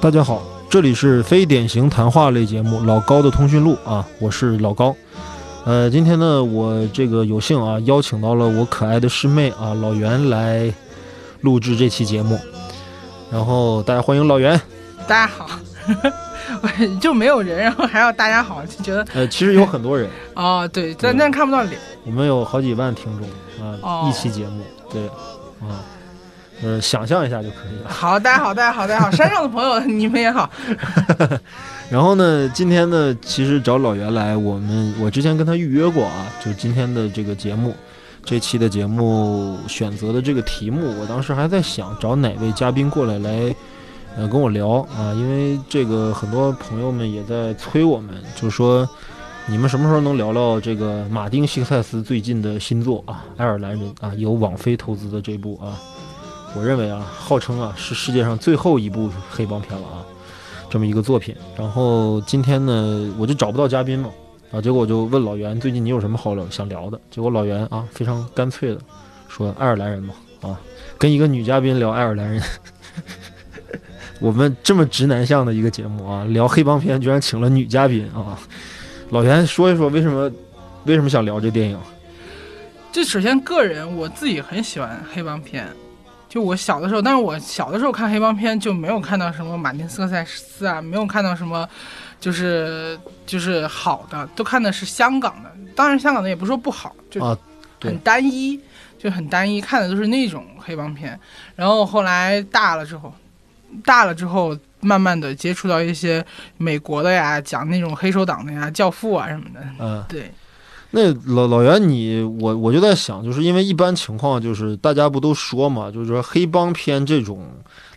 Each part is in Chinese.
大家好，这里是非典型谈话类节目《老高的通讯录》啊，我是老高。呃，今天呢，我这个有幸啊，邀请到了我可爱的师妹啊老袁来录制这期节目。然后大家欢迎老袁。大家好，就没有人，然后还要大家好，就觉得呃，其实有很多人，哦，对，但但看不到脸，我们有好几万听众啊，哦。一期节目，对，啊，呃，想象一下就可以了。好，大家好，大家好，大家好，山上的朋友你们也好，然后呢，今天呢，其实找老袁来，我们我之前跟他预约过啊，就今天的这个节目，这期的节目选择的这个题目，我当时还在想找哪位嘉宾过来来，呃，跟我聊啊，因为这个很多朋友们也在催我们，就是说你们什么时候能聊聊这个马丁·西克塞斯最近的新作啊，《爱尔兰人》啊，由网飞投资的这部啊，我认为啊，号称啊是世界上最后一部黑帮片了啊。这么一个作品。然后今天呢，我就找不到嘉宾嘛，啊，结果我就问老袁，最近你有什么好聊想聊的？结果老袁啊，非常干脆的说爱尔兰人嘛，啊，跟一个女嘉宾聊爱尔兰人。我们这么直男向的一个节目啊，聊黑帮片居然请了女嘉宾啊！老袁说一说为什么为什么想聊这电影？就首先个人我自己很喜欢黑帮片。就我小的时候，但是我小的时候看黑帮片就没有看到什么马丁斯科塞斯啊，没有看到什么，就是就是好的，都看的是香港的。当然，香港的也不是说不好，就啊很单一，就很单一，看的都是那种黑帮片。然后后来大了之后，大了之后，慢慢的接触到一些美国的呀，讲那种黑手党的呀，教父啊什么的。嗯、对，那老老袁你，我我就在想，就是因为一般情况就是大家不都说嘛，就是说黑帮片这种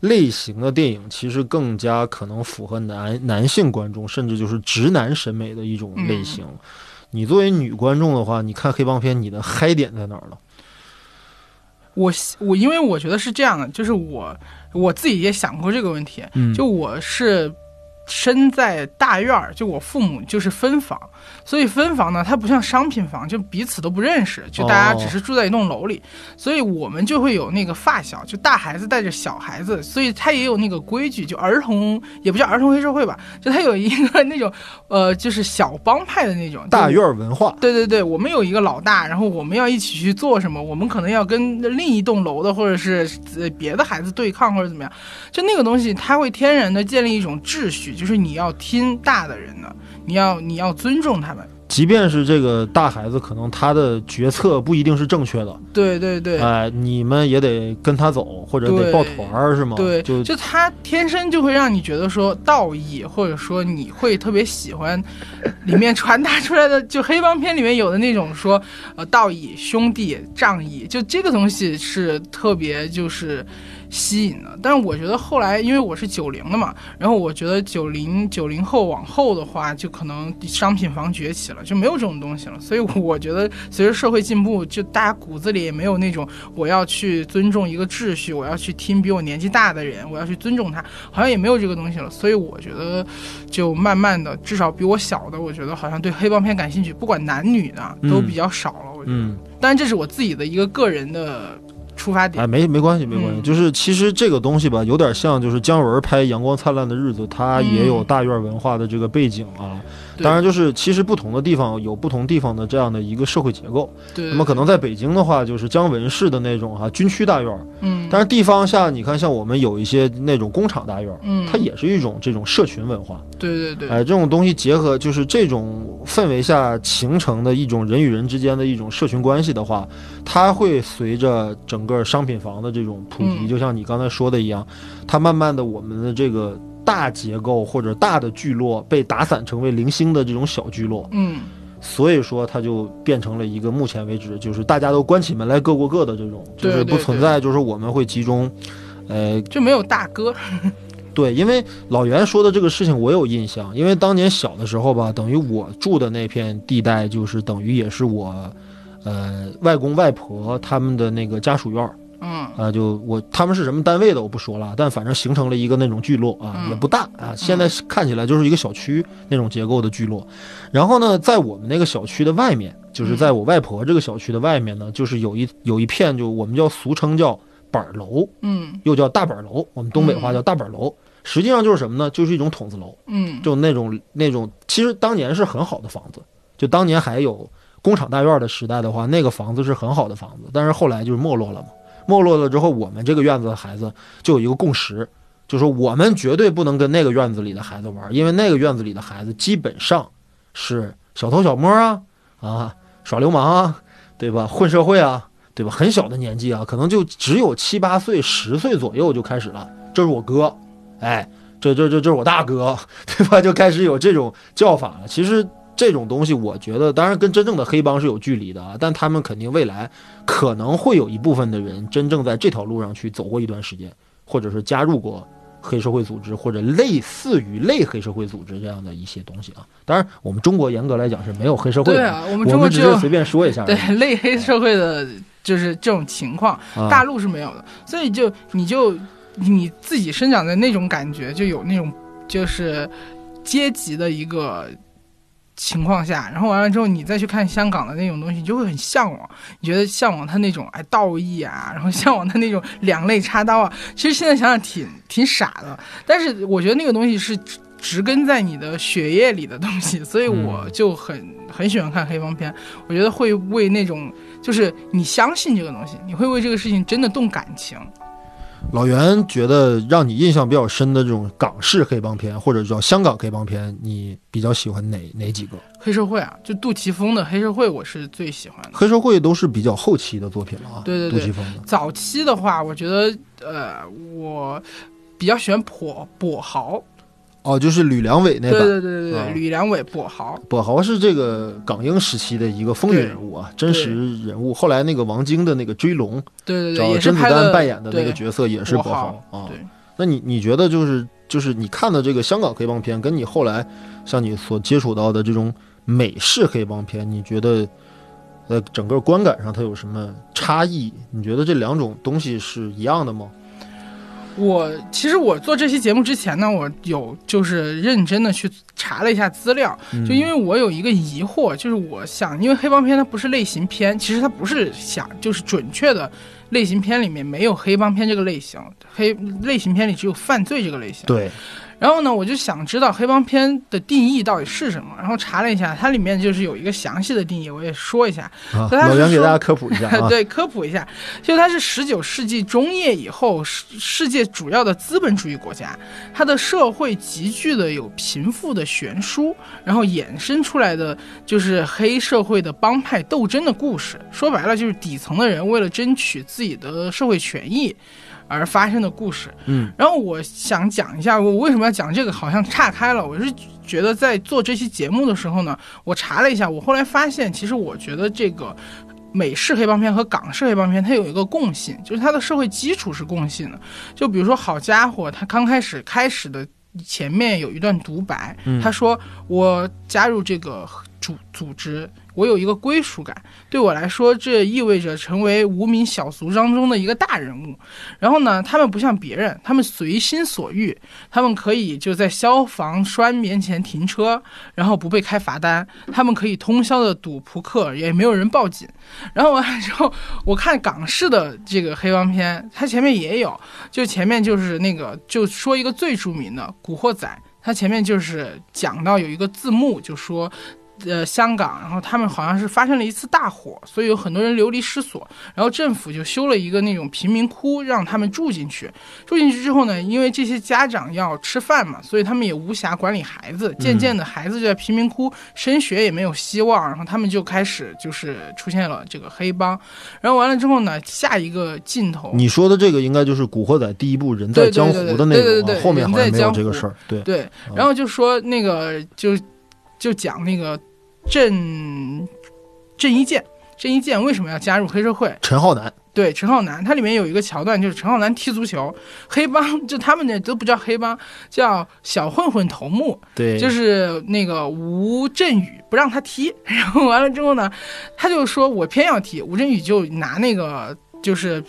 类型的电影，其实更加可能符合男男性观众，甚至就是直男审美的一种类型。你作为女观众的话，你看黑帮片，你的嗨点在哪儿了？我我因为我觉得是这样的，就是我我自己也想过这个问题，嗯。就我是身在大院儿，就我父母就是分房，所以分房呢，它不像商品房，就彼此都不认识，就大家哦只是住在一栋楼里，所以我们就会有那个发小，就大孩子带着小孩子，所以他也有那个规矩，就儿童也不叫儿童黑社会吧，就他有一个那种呃，就是小帮派的那种 大院儿文化，对对对，我们有一个老大，然后我们要一起去做什么，我们可能要跟另一栋楼的或者是呃别的孩子对抗或者怎么样，就那个东西，它会天然的建立一种秩序，就是你要听大的人的，你要你要尊重他们。即便是这个大孩子，可能他的决策不一定是正确的，对对对。哎、你们也得跟他走，或者得抱团儿，是吗？对，就就他天生就会让你觉得说道义，或者说你会特别喜欢里面传达出来的，就黑帮片里面有的那种说呃道义、兄弟、仗义，就这个东西是特别就是吸引的。但是我觉得后来，因为我是九零的嘛，然后我觉得九零九零后往后的话，就可能商品房崛起了，就没有这种东西了。所以我觉得随着社会进步，就大家骨子里也没有那种我要去尊重一个秩序，我要去听比我年纪大的人，我要去尊重他，好像也没有这个东西了。所以我觉得，就慢慢的，至少比我小的，我觉得好像对黑帮片感兴趣，不管男女的都嗯比较少了。我觉得，嗯。当然这是我自己的一个个人的出发点。哎，没没关系，没关系。嗯就是其实这个东西吧，有点像就是姜文拍《阳光灿烂的日子》，他也有嗯大院文化的这个背景啊。对当然，就是其实不同的地方有不同地方的这样的一个社会结构。对，那么可能在北京的话，就是姜文式的那种哈、军区大院儿，嗯，但是地方下你看，像我们有一些那种工厂大院儿，嗯，它也是一种这种社群文化。对对对，哎，这种东西结合就是这种氛围下形成的一种人与人之间的一种社群关系的话，它会随着整个商品房的这种普及，嗯。就像你刚才说的一样，它慢慢的我们的这个大结构或者大的聚落被打散成为零星的这种小聚落，嗯，所以说它就变成了一个目前为止就是大家都关起门来各过各的这种，就是不存在就是我们会集中，呃，就没有大哥。对，因为老袁说的这个事情我有印象，因为当年小的时候吧，等于我住的那片地带就是等于也是我，呃，外公外婆他们的那个家属院儿，嗯啊，就我他们是什么单位的我不说了，但反正形成了一个那种聚落啊，嗯也不大啊，现在看起来就是一个小区那种结构的聚落。然后呢，在我们那个小区的外面，就是在我外婆这个小区的外面呢，就是有一有一片，就我们叫俗称叫板儿楼，嗯又叫大板儿楼，我们东北话叫大板儿楼。实际上就是什么呢？就是一种筒子楼，嗯就那种那种，其实当年是很好的房子，就当年还有工厂大院的时代的话，那个房子是很好的房子，但是后来就是没落了嘛。没落了之后，我们这个院子的孩子就有一个共识，就说我们绝对不能跟那个院子里的孩子玩，因为那个院子里的孩子基本上是小偷小摸啊啊，耍流氓啊，对吧？混社会啊，对吧？很小的年纪啊，可能就只有七八岁、十岁左右就开始了。这是我哥，哎，这这这这是我大哥，对吧？就开始有这种叫法了。其实这种东西，我觉得当然跟真正的黑帮是有距离的啊，但他们肯定未来可能会有一部分的人真正在这条路上去走过一段时间，或者是加入过黑社会组织或者类似于类黑社会组织这样的一些东西啊。当然，我们中国严格来讲是没有黑社会的，对啊，我们中国只是随便说一下。对类黑社会的，就是这种情况，啊大陆是没有的，所以就你就你自己生长在那种感觉，就有那种就是阶级的一个情况下，然后完了之后，你再去看香港的那种东西，你就会很向往，你觉得向往他那种哎道义啊，然后向往他那种两肋插刀啊。其实现在想想挺挺傻的，但是我觉得那个东西是植植根在你的血液里的东西，所以我就很很喜欢看黑帮片。我觉得会为那种就是你相信这个东西，你会为这个事情真的动感情。老袁觉得让你印象比较深的这种港式黑帮片，或者叫香港黑帮片，你比较喜欢哪哪几个？黑社会啊，就杜琪峰的黑社会，我是最喜欢的。黑社会都是比较后期的作品了啊，对对对杜琪峰的。早期的话，我觉得呃，我比较喜欢跛跛豪，哦，就是吕良伟那对版。对对对对，啊吕良伟跛豪，跛豪是这个港英时期的一个风云人物啊，真实人物。后来那个王晶的那个追龙，对对对，找也是甄子丹扮演的那个角色也是跛跛豪豪啊。对。那你你觉得就是就是你看的这个香港黑帮片，跟你后来像你所接触到的这种美式黑帮片，你觉得呃整个观感上它有什么差异？你觉得这两种东西是一样的吗？我其实我做这期节目之前呢，我有就是认真的去查了一下资料，嗯就因为我有一个疑惑，就是我想，因为黑帮片它不是类型片，其实它不是想就是准确的类型片里面没有黑帮片这个类型，黑类型片里只有犯罪这个类型。对，然后呢，我就想知道黑帮片的定义到底是什么，然后查了一下，它里面就是有一个详细的定义，我也说一下。老袁给大家科普一下啊。对，科普一下，就它是十九世纪中叶以后世世界主要的资本主义国家，它的社会急剧的有贫富的悬殊，然后衍生出来的就是黑社会的帮派斗争的故事。说白了，就是底层的人为了争取自己的社会权益。而发生的故事，嗯，然后我想讲一下，我为什么要讲这个，好像岔开了。我是觉得在做这期节目的时候呢，我查了一下，我后来发现，其实我觉得这个美式黑帮片和港式黑帮片它有一个共性，就是它的社会基础是共性的。就比如说，好家伙，他刚开始开始的前面有一段独白，嗯他说：“我加入这个组组织，我有一个归属感，对我来说，这意味着成为无名小卒当中的一个大人物。然后呢，他们不像别人，他们随心所欲，他们可以就在消防栓面前停车，然后不被开罚单，他们可以通宵的赌扑克，也没有人报警。然后完了之后，我看港式的这个黑帮片，它前面也有，就前面就是那个，就说一个最著名的《古惑仔》，它前面就是讲到有一个字幕，就说。呃，香港，然后他们好像是发生了一次大火，所以有很多人流离失所，然后政府就修了一个那种贫民窟，让他们住进去。住进去之后呢，因为这些家长要吃饭嘛，所以他们也无暇管理孩子。渐渐的，孩子就在贫民窟升学也没有希望，然后他们就开始就是出现了这个黑帮。然后完了之后呢，下一个镜头，你说的这个应该就是《古惑仔》第一部《人在江湖的那个啊，对对对后面好像没有这个事儿。对，对，然后就说那个就就讲那个郑郑伊健，郑伊健为什么要加入黑社会？陈浩南，对，陈浩南，他里面有一个桥段，就是陈浩南踢足球，黑帮就他们那都不叫黑帮，叫小混混头目，对，就是那个吴镇宇不让他踢，然后完了之后呢，他就说我偏要踢，吴镇宇就拿那个就是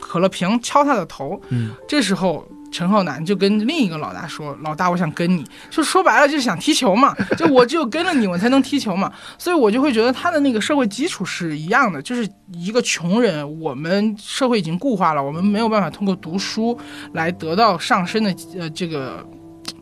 可乐瓶敲他的头。嗯，这时候陈浩南就跟另一个老大说：“老大，我想跟你。”就说白了就是想踢球嘛，就我只有跟了你，我才能踢球嘛。所以我就会觉得他的那个社会基础是一样的，就是一个穷人，我们社会已经固化了，我们没有办法通过读书来得到上升的呃这个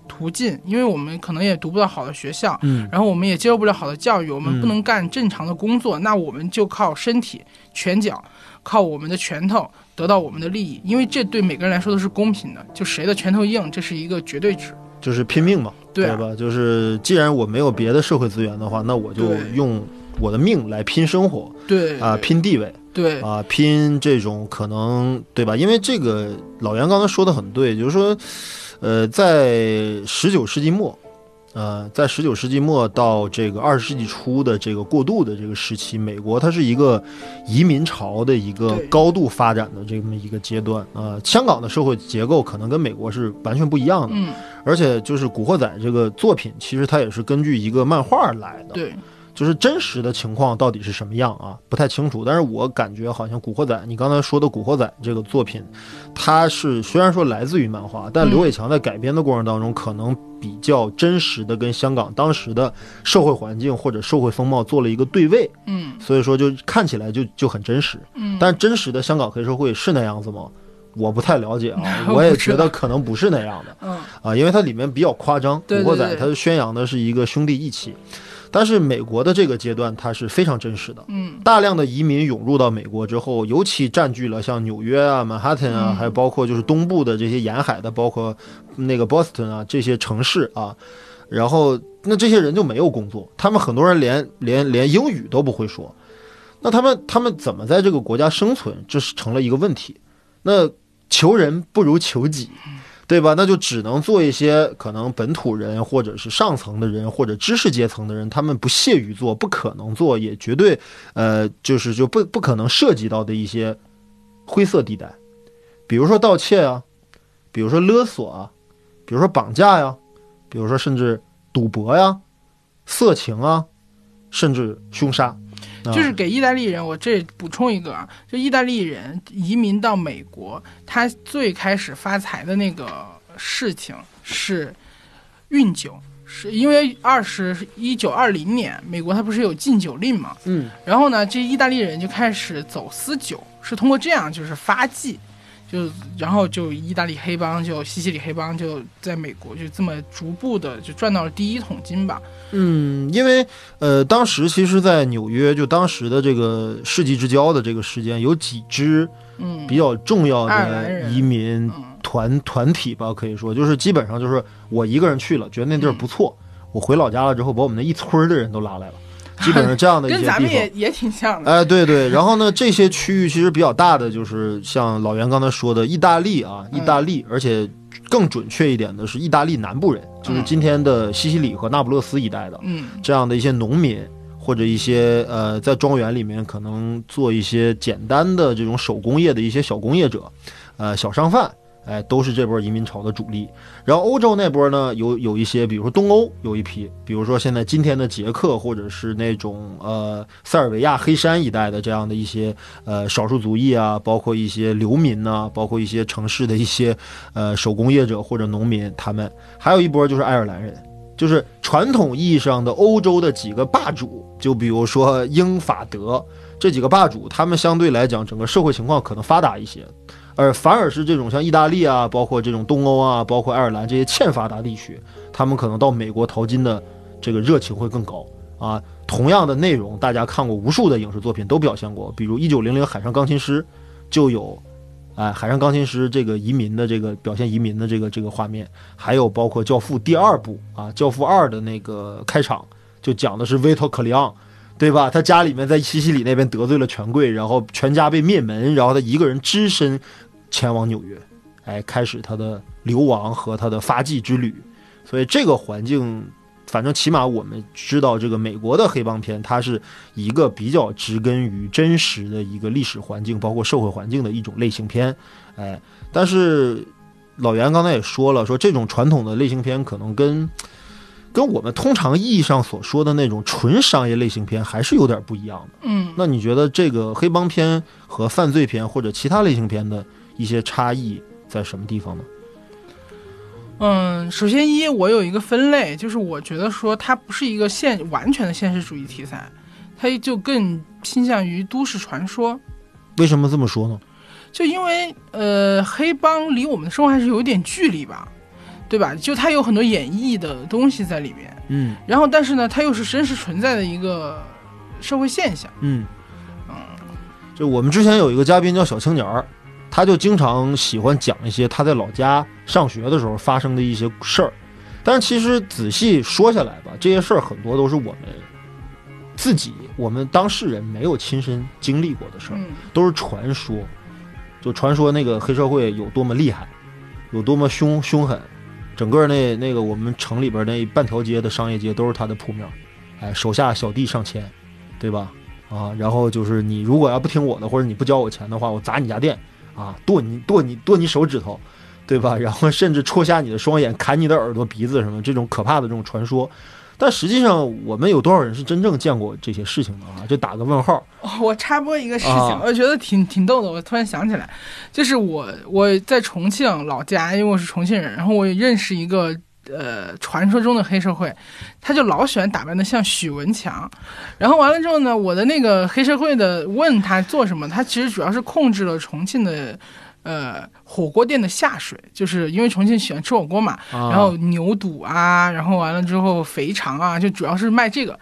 途径，因为我们可能也读不到好的学校，嗯然后我们也接受不了好的教育，我们嗯不能干正常的工作，那我们就靠身体、拳脚，靠我们的拳头得到我们的利益，因为这对每个人来说都是公平的，就谁的拳头硬，这是一个绝对值。就是拼命嘛，对啊吧？就是既然我没有别的社会资源的话，那我就用我的命来拼生活对啊，拼地位对啊，拼这种可能，对吧？因为这个老袁刚才说的很对，就是说，呃，在十九世纪末。呃，在十九世纪末到这个二十世纪初的这个过渡的这个时期，美国它是一个移民潮的一个高度发展的这么一个阶段啊、呃香港的社会结构可能跟美国是完全不一样的，嗯。而且就是《古惑仔》这个作品，其实它也是根据一个漫画来的，对就是真实的情况到底是什么样啊，不太清楚。但是我感觉好像《古惑仔》，你刚才说的《古惑仔》这个作品，它是虽然说来自于漫画，但嗯刘伟强在改编的过程当中，可能比较真实的跟香港当时的社会环境或者社会风貌做了一个对位，嗯所以说就看起来就就很真实。嗯，但真实的香港黑社会是那样子吗？我不太了解啊，我我也觉得可能不是那样的。嗯啊，因为它里面比较夸张，《古惑仔它宣扬的是一个兄弟义气，但是美国的这个阶段它是非常真实的。嗯。大量的移民涌入到美国之后，尤其占据了像纽约啊、曼哈顿啊，嗯。还有包括就是东部的这些沿海的，包括那个 Boston 啊这些城市啊，然后那这些人就没有工作，他们很多人连连连英语都不会说，那他们他们怎么在这个国家生存，这是成了一个问题。那求人不如求己，对吧？那就只能做一些可能本土人或者是上层的人或者知识阶层的人，他们不屑于做，不可能做，也绝对呃，就是就不不可能涉及到的一些灰色地带，比如说盗窃啊，比如说勒索啊，比如说绑架呀，比如说甚至赌博呀、色情啊，甚至凶杀。啊就是给意大利人，我这补充一个啊，就意大利人移民到美国，他最开始发财的那个事情是运酒，是因为二十一九二零年美国他不是有禁酒令嘛，嗯。然后呢，这意大利人就开始走私酒，是通过这样就是发迹，就然后就意大利黑帮就西西里黑帮就在美国就这么逐步的就赚到了第一桶金吧，嗯，因为呃，当时其实，在纽约，就当时的这个世纪之交的这个时间，有几支嗯，比较重要的移民嗯。团团体吧，可以说。就是基本上就是我一个人去了，觉得那地儿不错，我回老家了之后，把我们那一村儿的人都拉来了，基本上这样的一些跟地方。咱们也也挺像的，哎，对对，然后呢，这些区域其实比较大的，就是像老袁刚才说的意大利啊，意大利，而且更准确一点的是意大利南部人，就是嗯今天的西西里和那不勒斯一带的嗯这样的一些农民，或者一些呃在庄园里面可能做一些简单的这种手工业的一些小工业者，呃小商贩。哎，都是这波移民潮的主力。然后欧洲那波呢，有有一些，比如说东欧有一批，比如说现在今天的捷克，或者是那种呃塞尔维亚黑山一带的这样的一些呃少数族裔啊，包括一些流民呐、包括一些城市的一些呃手工业者或者农民，他们还有一波就是爱尔兰人。就是传统意义上的欧洲的几个霸主，就比如说英法德这几个霸主，他们相对来讲整个社会情况可能发达一些，而反而是这种像意大利啊，包括这种东欧啊，包括爱尔兰这些欠发达地区，他们可能到美国淘金的这个热情会更高啊。同样的内容，大家看过无数的影视作品都表现过，比如一九零零《海上钢琴师》就有。哎，海上钢琴师这个移民的这个表现移民的这个这个画面，还有包括《教父》第二部啊，《教父二》的那个开场就讲的是维托克里昂，对吧？他家里面在西西里那边得罪了权贵，然后全家被灭门，然后他一个人只身前往纽约，哎，开始他的流亡和他的发迹之旅。所以这个环境，反正起码我们知道，这个美国的黑帮片，它是一个比较植根于真实的一个历史环境，包括社会环境的一种类型片。哎，但是老袁刚才也说了，说这种传统的类型片可能跟跟我们通常意义上所说的那种纯商业类型片还是有点不一样的。嗯，那你觉得这个黑帮片和犯罪片或者其他类型片的一些差异在什么地方呢？嗯，首先一，我有一个分类，就是我觉得说它不是一个现完全的现实主义题材，它就更倾向于都市传说。为什么这么说呢？就因为呃，黑帮离我们的生活还是有一点距离吧，对吧？就它有很多演绎的东西在里面，嗯然后但是呢，它又是真实存在的一个社会现象。嗯，就我们之前有一个嘉宾叫小青年儿，他就经常喜欢讲一些他在老家上学的时候发生的一些事儿。但是其实仔细说下来吧，这些事儿很多都是我们自己，我们当事人没有亲身经历过的事儿。嗯都是传说，就传说那个黑社会有多么厉害，有多么凶凶狠，整个那那个我们城里边那半条街的商业街都是他的铺面，哎，手下小弟上千，对吧？啊，然后就是你如果要不听我的，或者你不交我钱的话，我砸你家店，啊，剁你剁你剁你手指头，对吧？然后甚至戳瞎你的双眼，砍你的耳朵、鼻子什么这种可怕的这种传说。但实际上，我们有多少人是真正见过这些事情的啊？就打个问号。哦我插播一个事情，啊我觉得挺挺逗的。我突然想起来，就是我我在重庆老家，因为我是重庆人，然后我也认识一个呃传说中的黑社会，他就老喜欢打扮的像许文强。然后完了之后呢，我的那个黑社会的问他做什么，他其实主要是控制了重庆的。呃，火锅店的下水，就是因为重庆喜欢吃火锅嘛，啊、然后牛肚啊，然后完了之后肥肠啊，就主要是卖这个，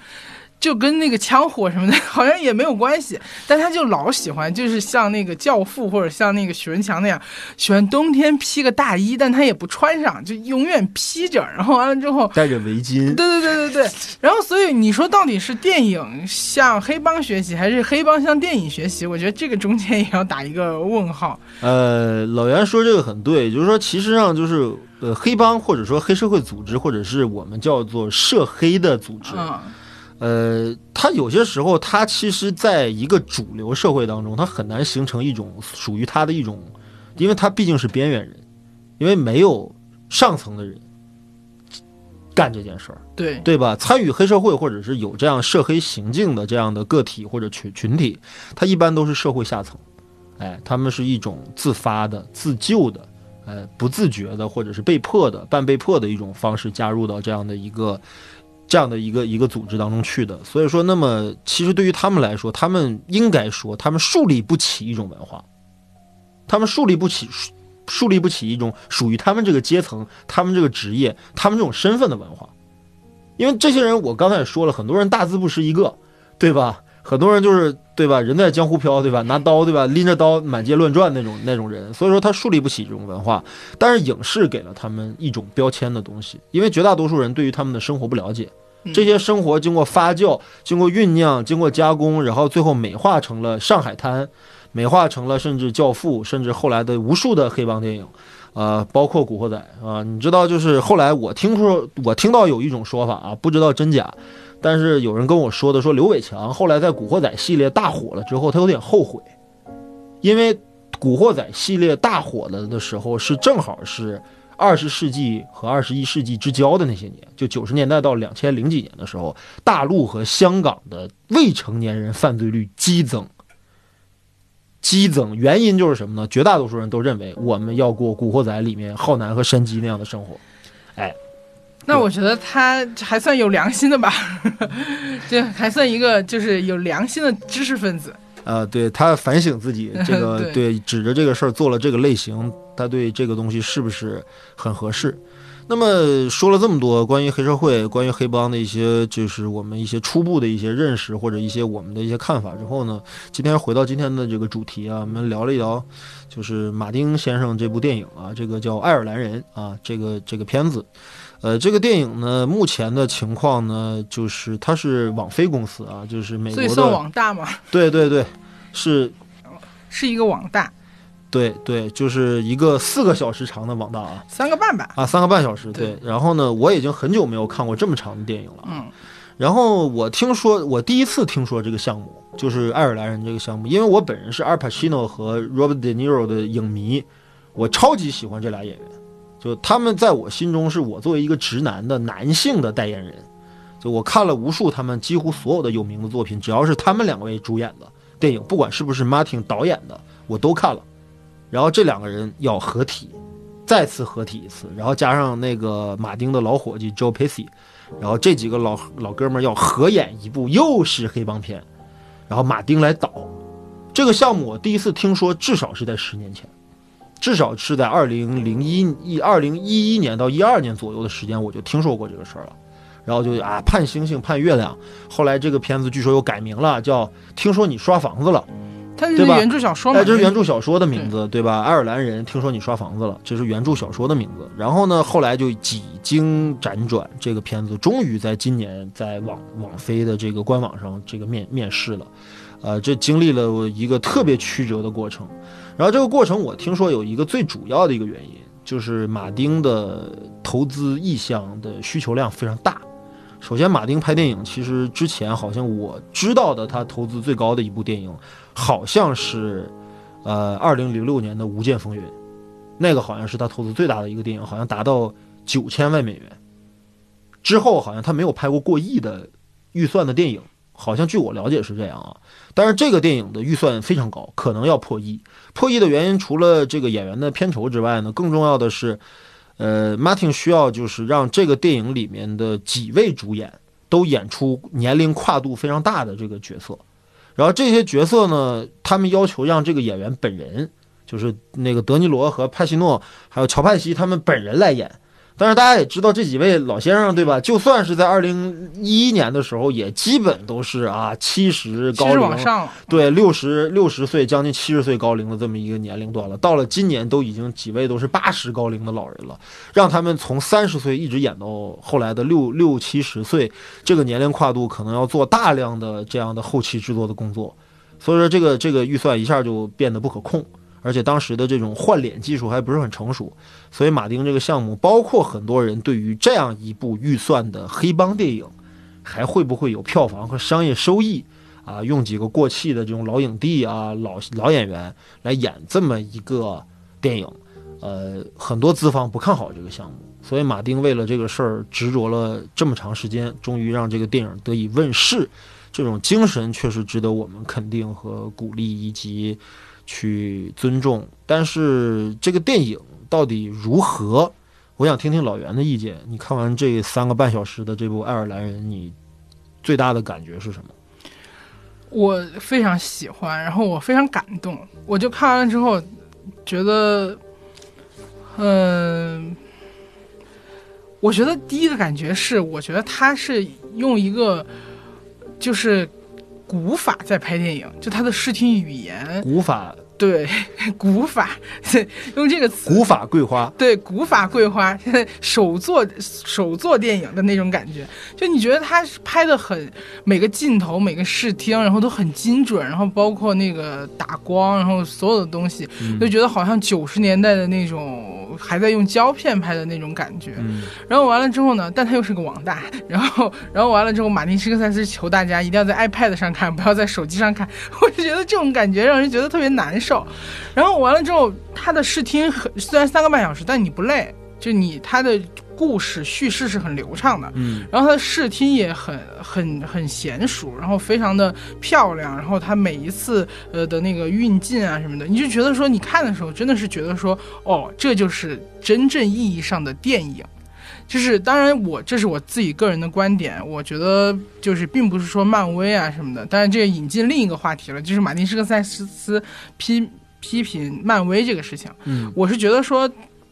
就跟那个枪火什么的 好像也没有关系，但他就老喜欢，就是像那个教父或者像那个许文强那样，喜欢冬天披个大衣，但他也不穿上，就永远披着，然后完了之后。戴着围巾，对对对对对，然后所以你说到底是电影向黑帮学习，还是黑帮向电影学习？我觉得这个中间也要打一个问号。呃，老袁说这个很对，就是说，其实上就是呃，黑帮或者说黑社会组织，或者是我们叫做涉黑的组织，嗯呃，它有些时候，它其实在一个主流社会当中，它很难形成一种属于它的一种，因为它毕竟是边缘人，因为没有上层的人干这件事儿。对，对吧？参与黑社会或者是有这样涉黑行径的这样的个体或者群群体，他一般都是社会下层，哎，他们是一种自发的、自救的，呃，不自觉的或者是被迫的、半被迫的一种方式加入到这样的一个这样的一个一个组织当中去的。所以说，那么其实对于他们来说，他们应该说，他们树立不起一种文化，他们树立不起。树立不起一种属于他们这个阶层、他们这个职业、他们这种身份的文化，因为这些人，我刚才也说了，很多人大字不识一个，对吧？很多人就是对吧？人在江湖飘，对吧？拿刀，对吧？拎着刀满街乱转那种那种人，所以说他树立不起这种文化。但是影视给了他们一种标签的东西，因为绝大多数人对于他们的生活不了解，嗯这些生活经过发酵、经过酝酿、经过加工，然后最后美化成了上海滩，美化成了甚至教父，甚至后来的无数的黑帮电影。呃，包括《古惑仔》啊，你知道，就是后来我听说，我听到有一种说法啊，不知道真假，但是有人跟我说的，说刘伟强后来在《古惑仔》系列大火了之后，他有点后悔，因为《古惑仔》系列大火了的时候，是正好是二十世纪和二十一世纪之交的那些年，就九十年代到两千零几年的时候，大陆和香港的未成年人犯罪率激增。激增原因就是什么呢？绝大多数人都认为我们要过《古惑仔》里面浩南和山鸡那样的生活。哎那我觉得他还算有良心的吧，就还算一个就是有良心的知识分子。呃，对他反省自己，这个 对对指着这个事儿做了这个类型，他对这个东西是不是很合适？那么说了这么多关于黑社会、关于黑帮的一些，就是我们一些初步的一些认识或者一些我们的一些看法之后呢，今天回到今天的这个主题啊，我们聊了一聊，就是马丁先生这部电影啊，这个叫《爱尔兰人》啊，这个这个片子。呃，这个电影呢，目前的情况呢，就是它是网飞公司啊，就是美国所以算的，网大嘛，对对对，是是一个网大，对对，就是一个四个小时长的网大啊三个半吧。啊，三个半小时。对对，然后呢，我已经很久没有看过这么长的电影了。嗯，然后我听说，我第一次听说这个项目，就是爱尔兰人这个项目，因为我本人是阿尔帕西诺和 Robert De Niro 的影迷，我超级喜欢这俩演员。就他们在我心中是我作为一个直男的男性的代言人。就我看了无数他们几乎所有的有名的作品，只要是他们两位主演的电影，不管是不是 Martin 导演的，我都看了。然后这两个人要合体，再次合体一次，然后加上那个马丁的老伙计 Joe Pesci，然后这几个老老哥们要合演一部又是黑帮片，然后马丁来导。这个项目我第一次听说，至少是在十年前，至少是在二零零一一二零一一年到一二年左右的时间，我就听说过这个事儿了。然后就啊盼星星盼月亮，后来这个片子据说又改名了，叫《听说你刷房子了》。它是对吧原著小说嘛？哎，这是原著小说的名字，对吧？爱尔兰人听说你刷房子了，这是原著小说的名字。然后呢，后来就几经辗转，这个片子终于在今年在网网飞的这个官网上这个面面世了。呃，这经历了一个特别曲折的过程。然后这个过程，我听说有一个最主要的一个原因，就是马丁的投资意向的需求量非常大。首先，马丁拍电影，其实之前好像我知道的，他投资最高的一部电影，好像是，呃，二零零六年的《无间风云》，那个好像是他投资最大的一个电影，好像达到九千万美元。之后好像他没有拍过过亿的预算的电影，好像据我了解是这样啊。但是这个电影的预算非常高，可能要破亿。破亿的原因除了这个演员的片酬之外呢，更重要的是。呃，Martin 需要就是让这个电影里面的几位主演都演出年龄跨度非常大的这个角色，然后这些角色呢，他们要求让这个演员本人，就是那个德尼罗和派西诺，还有乔派西他们本人来演。但是大家也知道这几位老先生对吧？就算是在二零一一年的时候，也基本都是啊七十高龄，往上，对，六十六十岁，将近七十岁高龄的这么一个年龄段了。到了今年，都已经几位都是八十高龄的老人了，让他们从三十岁一直演到后来的六六七十岁，这个年龄跨度可能要做大量的这样的后期制作的工作，所以说这个这个预算一下就变得不可控。而且当时的这种换脸技术还不是很成熟，所以马丁这个项目，包括很多人对于这样一部预算的黑帮电影，还会不会有票房和商业收益啊？用几个过气的这种老影帝啊、老老演员来演这么一个电影，呃，很多资方不看好这个项目，所以马丁为了这个事儿执着了这么长时间，终于让这个电影得以问世。这种精神确实值得我们肯定和鼓励，以及。去尊重，但是这个电影到底如何？我想听听老袁的意见。你看完这三个半小时的这部《爱尔兰人》，你最大的感觉是什么？我非常喜欢，然后我非常感动。我就看完了之后，觉得，嗯、我觉得第一个感觉是，我觉得他是用一个就是古法在拍电影，就他的视听语言，古法对 古法，用这个词古法桂花，对古法桂花，现在手作手作电影的那种感觉，就你觉得他拍的很每个镜头每个视听，然后都很精准，然后包括那个打光，然后所有的东西，就觉得好像九十年代的那种还在用胶片拍的那种感觉。嗯然后完了之后呢，但他又是个网大，然后然后完了之后，马丁斯科塞斯求大家一定要在 iPad 上看，不要在手机上看。我就觉得这种感觉让人觉得特别难受。然后完了之后，他的视听很虽然三个半小时，但你不累，就你他的故事叙事是很流畅的。嗯然后他的视听也很很很娴熟，然后非常的漂亮，然后他每一次呃的那个运镜啊什么的，你就觉得说你看的时候真的是觉得说哦，这就是真正意义上的电影。就是当然我这是我自己个人的观点，我觉得就是并不是说漫威啊什么的，但是这个引进另一个话题了，就是马丁斯科塞斯批批评漫威这个事情。嗯我是觉得说，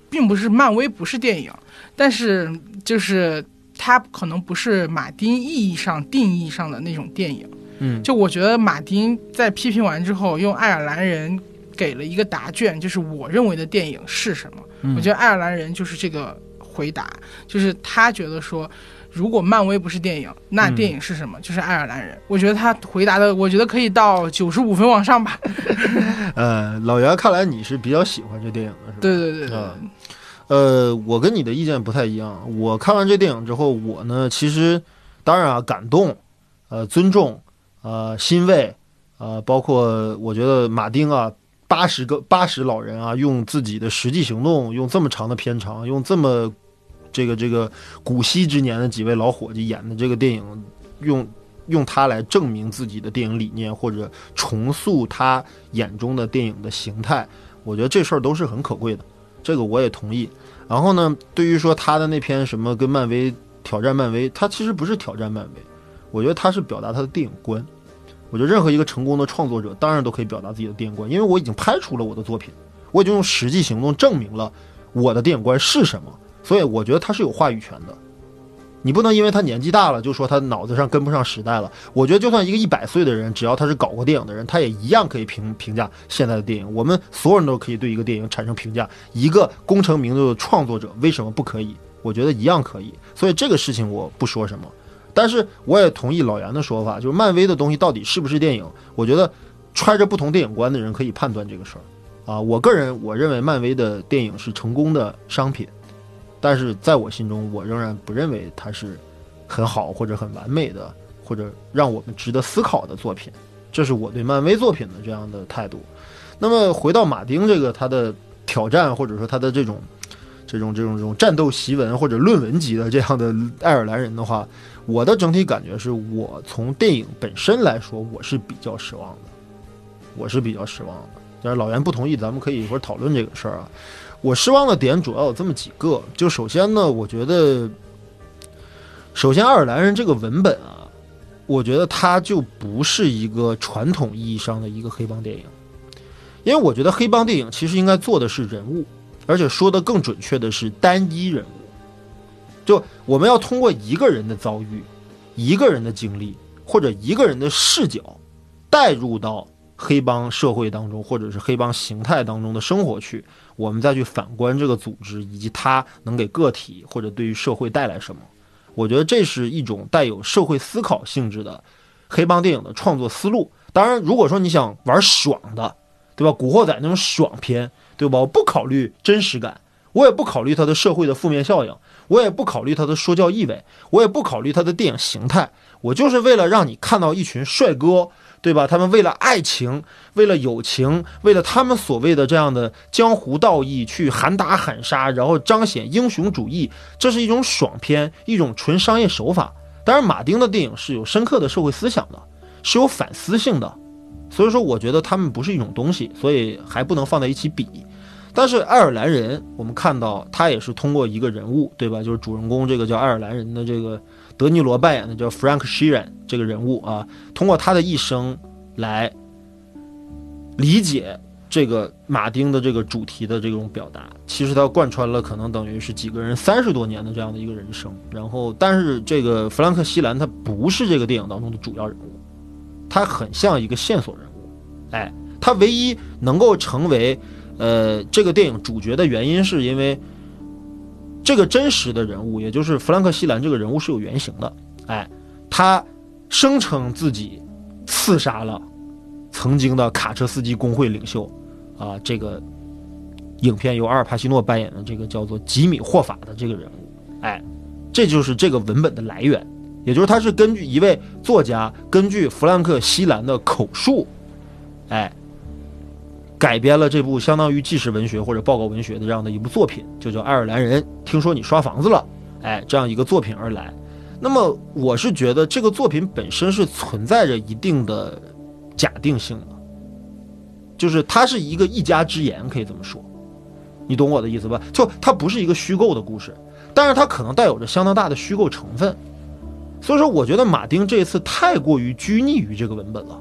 并不是漫威不是电影，但是就是它可能不是马丁意义上定义上的那种电影。嗯就我觉得马丁在批评完之后，用爱尔兰人给了一个答卷，就是我认为的电影是什么。嗯我觉得爱尔兰人就是这个回答，就是他觉得说。如果漫威不是电影，那嗯电影是什么？就是爱尔兰人。我觉得他回答的，我觉得可以到九十五分往上吧。呃，老袁，看来你是比较喜欢这电影的，是吧？对对对呃，我跟你的意见不太一样。我看完这电影之后，我呢，其实当然啊，感动，呃，尊重，呃，欣慰，呃，包括我觉得马丁啊，八十个八十老人啊，用自己的实际行动，用这么长的片长，用这么这个这个古稀之年的几位老伙计演的这个电影，用用它来证明自己的电影理念，或者重塑他眼中的电影的形态，我觉得这事儿都是很可贵的，这个我也同意。然后呢，对于说他的那篇什么跟漫威挑战漫威，他其实不是挑战漫威，我觉得他是表达他的电影观。我觉得任何一个成功的创作者，当然都可以表达自己的电影观，因为我已经拍出了我的作品，我已经用实际行动证明了我的电影观是什么，所以我觉得他是有话语权的。你不能因为他年纪大了就说他脑子上跟不上时代了。我觉得就算一个一百岁的人，只要他是搞过电影的人，他也一样可以评评价现在的电影。我们所有人都可以对一个电影产生评价。一个功成名就的创作者为什么不可以？我觉得一样可以。所以这个事情我不说什么。但是我也同意老袁的说法，就是漫威的东西到底是不是电影？我觉得揣着不同电影观的人可以判断这个事儿。啊，我个人我认为漫威的电影是成功的商品，但是在我心中，我仍然不认为它是很好或者很完美的，或者让我们值得思考的作品。这是我对漫威作品的这样的态度。那么回到马丁这个他的挑战，或者说他的这种这种这种这种战斗檄文或者论文级的这样的爱尔兰人的话。我的整体感觉是我从电影本身来说，我是比较失望的，我是比较失望的。但是老袁不同意，咱们可以一会儿讨论这个事儿啊。我失望的点主要有这么几个，就首先呢，我觉得，首先爱尔兰人这个文本啊，我觉得它就不是一个传统意义上的一个黑帮电影，因为我觉得黑帮电影其实应该做的是人物，而且说的更准确的是单一人物。就我们要通过一个人的遭遇、一个人的经历或者一个人的视角，带入到黑帮社会当中，或者是黑帮形态当中的生活去，我们再去反观这个组织以及它能给个体或者对于社会带来什么。我觉得这是一种带有社会思考性质的黑帮电影的创作思路。当然，如果说你想玩爽的，对吧？古惑仔那种爽片，对吧？我不考虑真实感，我也不考虑它的社会的负面效应。我也不考虑它的说教意味，我也不考虑它的电影形态，我就是为了让你看到一群帅哥，对吧？他们为了爱情，为了友情，为了他们所谓的这样的江湖道义去喊打喊杀，然后彰显英雄主义，这是一种爽片，一种纯商业手法。当然，马丁的电影是有深刻的社会思想的，是有反思性的，所以说我觉得他们不是一种东西，所以还不能放在一起比。但是爱尔兰人，我们看到他也是通过一个人物，对吧？就是主人公这个叫爱尔兰人的这个德尼罗扮演的叫 Frank Sheeran 这个人物啊，通过他的一生来理解这个马丁的这个主题的这种表达。其实他贯穿了可能等于是几个人三十多年的这样的一个人生。然后，但是这个弗兰克西兰他不是这个电影当中的主要人物，他很像一个线索人物。哎，他唯一能够成为。呃，这个电影主角的原因是因为这个真实的人物，也就是弗兰克·西兰这个人物是有原型的。哎，他声称自己刺杀了曾经的卡车司机工会领袖啊，这个影片由阿尔帕西诺扮演的这个叫做吉米·霍法的这个人物。哎，这就是这个文本的来源，也就是他是根据一位作家根据弗兰克·西兰的口述，哎。改编了这部相当于纪实文学或者报告文学的这样的一部作品，就叫《爱尔兰人》。听说你刷房子了，哎，这样一个作品而来。那么，我是觉得这个作品本身是存在着一定的假定性的，就是它是一个一家之言，可以这么说。你懂我的意思吧？就它不是一个虚构的故事，但是它可能带有着相当大的虚构成分。所以说，我觉得马丁这一次太过于拘泥于这个文本了。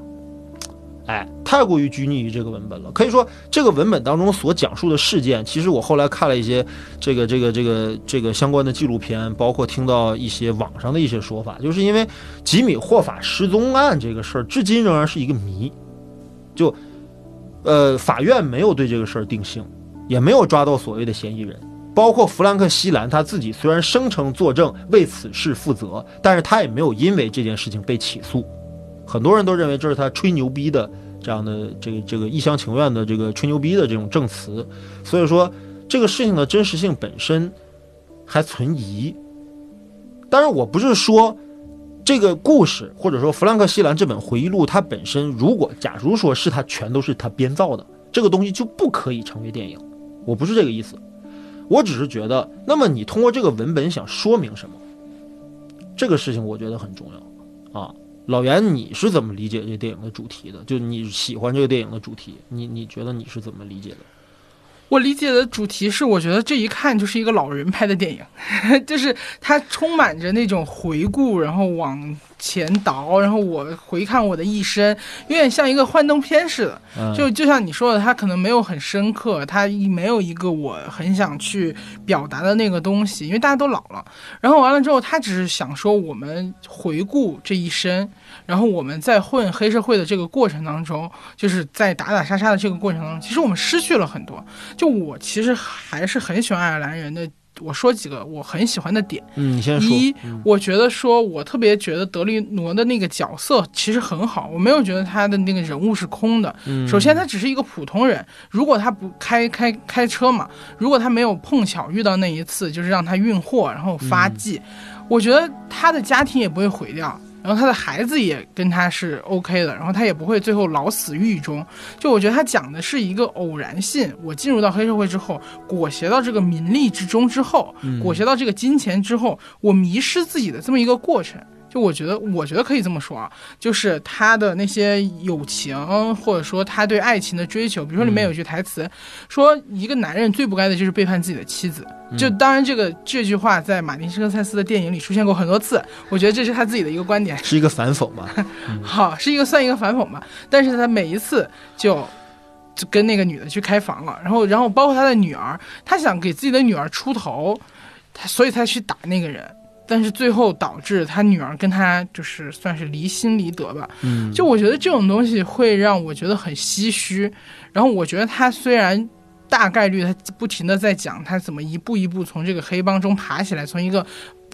哎，太过于拘泥于这个文本了。可以说，这个文本当中所讲述的事件，其实我后来看了一些这个、这个、这个、这个相关的纪录片，包括听到一些网上的一些说法，就是因为吉米霍法失踪案这个事儿，至今仍然是一个谜。就，呃，法院没有对这个事儿定性，也没有抓到所谓的嫌疑人。包括弗兰克·西兰他自己，虽然声称作证为此事负责，但是他也没有因为这件事情被起诉。很多人都认为这是他吹牛逼的这样的这个这个一厢情愿的这个吹牛逼的这种证词，所以说这个事情的真实性本身还存疑。当然，我不是说这个故事或者说弗兰克·西兰这本回忆录它本身，如果假如说是他全都是他编造的，这个东西就不可以成为电影。我不是这个意思，我只是觉得，那么你通过这个文本想说明什么？这个事情我觉得很重要啊。老袁，你是怎么理解这电影的主题的？就你喜欢这个电影的主题，你你觉得你是怎么理解的？我理解的主题是，我觉得这一看就是一个老人拍的电影，就是它充满着那种回顾，然后往前倒，然后我回看我的一生，有点像一个幻灯片似的。嗯就就像你说的，它可能没有很深刻，它没有一个我很想去表达的那个东西，因为大家都老了。然后完了之后，他只是想说我们回顾这一生，然后我们在混黑社会的这个过程当中，就是在打打杀杀的这个过程当中，其实我们失去了很多。就我其实还是很喜欢爱尔兰人的。我说几个我很喜欢的点。嗯，你先说。一嗯，我觉得说，我特别觉得德利罗的那个角色其实很好，我没有觉得他的那个人物是空的。嗯首先，他只是一个普通人，如果他不开开开车嘛，如果他没有碰巧遇到那一次，就是让他运货然后发迹，我觉得他的家庭也不会毁掉。然后他的孩子也跟他是 OK 的，然后他也不会最后老死狱中。就我觉得他讲的是一个偶然性，我进入到黑社会之后，裹挟到这个名利之中之后，嗯裹挟到这个金钱之后，我迷失自己的这么一个过程。就我觉得，我觉得可以这么说啊，就是他的那些友情，或者说他对爱情的追求，比如说里面有句台词，说一个男人最不该的就是背叛自己的妻子。就当然这个这句话在马丁斯科塞斯的电影里出现过很多次，我觉得这是他自己的一个观点。是一个反讽吧？好，是一个算一个反讽吧，但是他每一次就就跟那个女的去开房了，然后然后包括他的女儿，他想给自己的女儿出头，他所以才去打那个人，但是最后导致他女儿跟他就是算是离心离德吧。嗯，就我觉得这种东西会让我觉得很唏嘘，然后我觉得他虽然。大概率他不停的在讲他怎么一步一步从这个黑帮中爬起来，从一个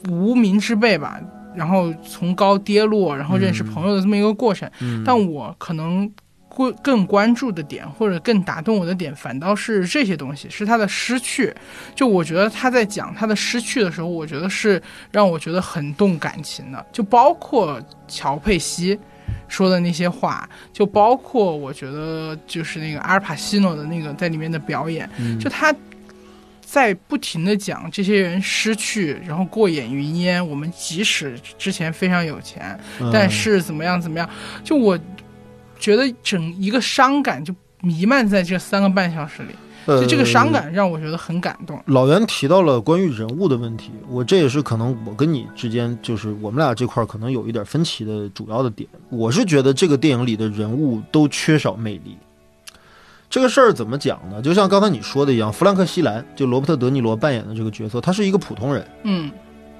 无名之辈吧，然后从高跌落，然后认识朋友的这么一个过程。嗯但我可能更更关注的点，或者更打动我的点，反倒是这些东西，是他的失去。就我觉得他在讲他的失去的时候，我觉得是让我觉得很动感情的，就包括乔佩西。说的那些话，就包括我觉得就是那个阿尔帕西诺的那个在里面的表演，嗯就他在不停的讲这些人失去，然后过眼云烟。我们即使之前非常有钱，嗯但是怎么样怎么样，就我觉得整一个伤感就弥漫在这三个半小时里，就这个伤。呃感让我觉得很感动。老袁提到了关于人物的问题，我这也是可能我跟你之间就是我们俩这块儿可能有一点分歧的主要的点。我是觉得这个电影里的人物都缺少魅力。这个事儿怎么讲呢？就像刚才你说的一样，弗兰克·西兰就罗伯特·德尼罗扮演的这个角色，他是一个普通人，嗯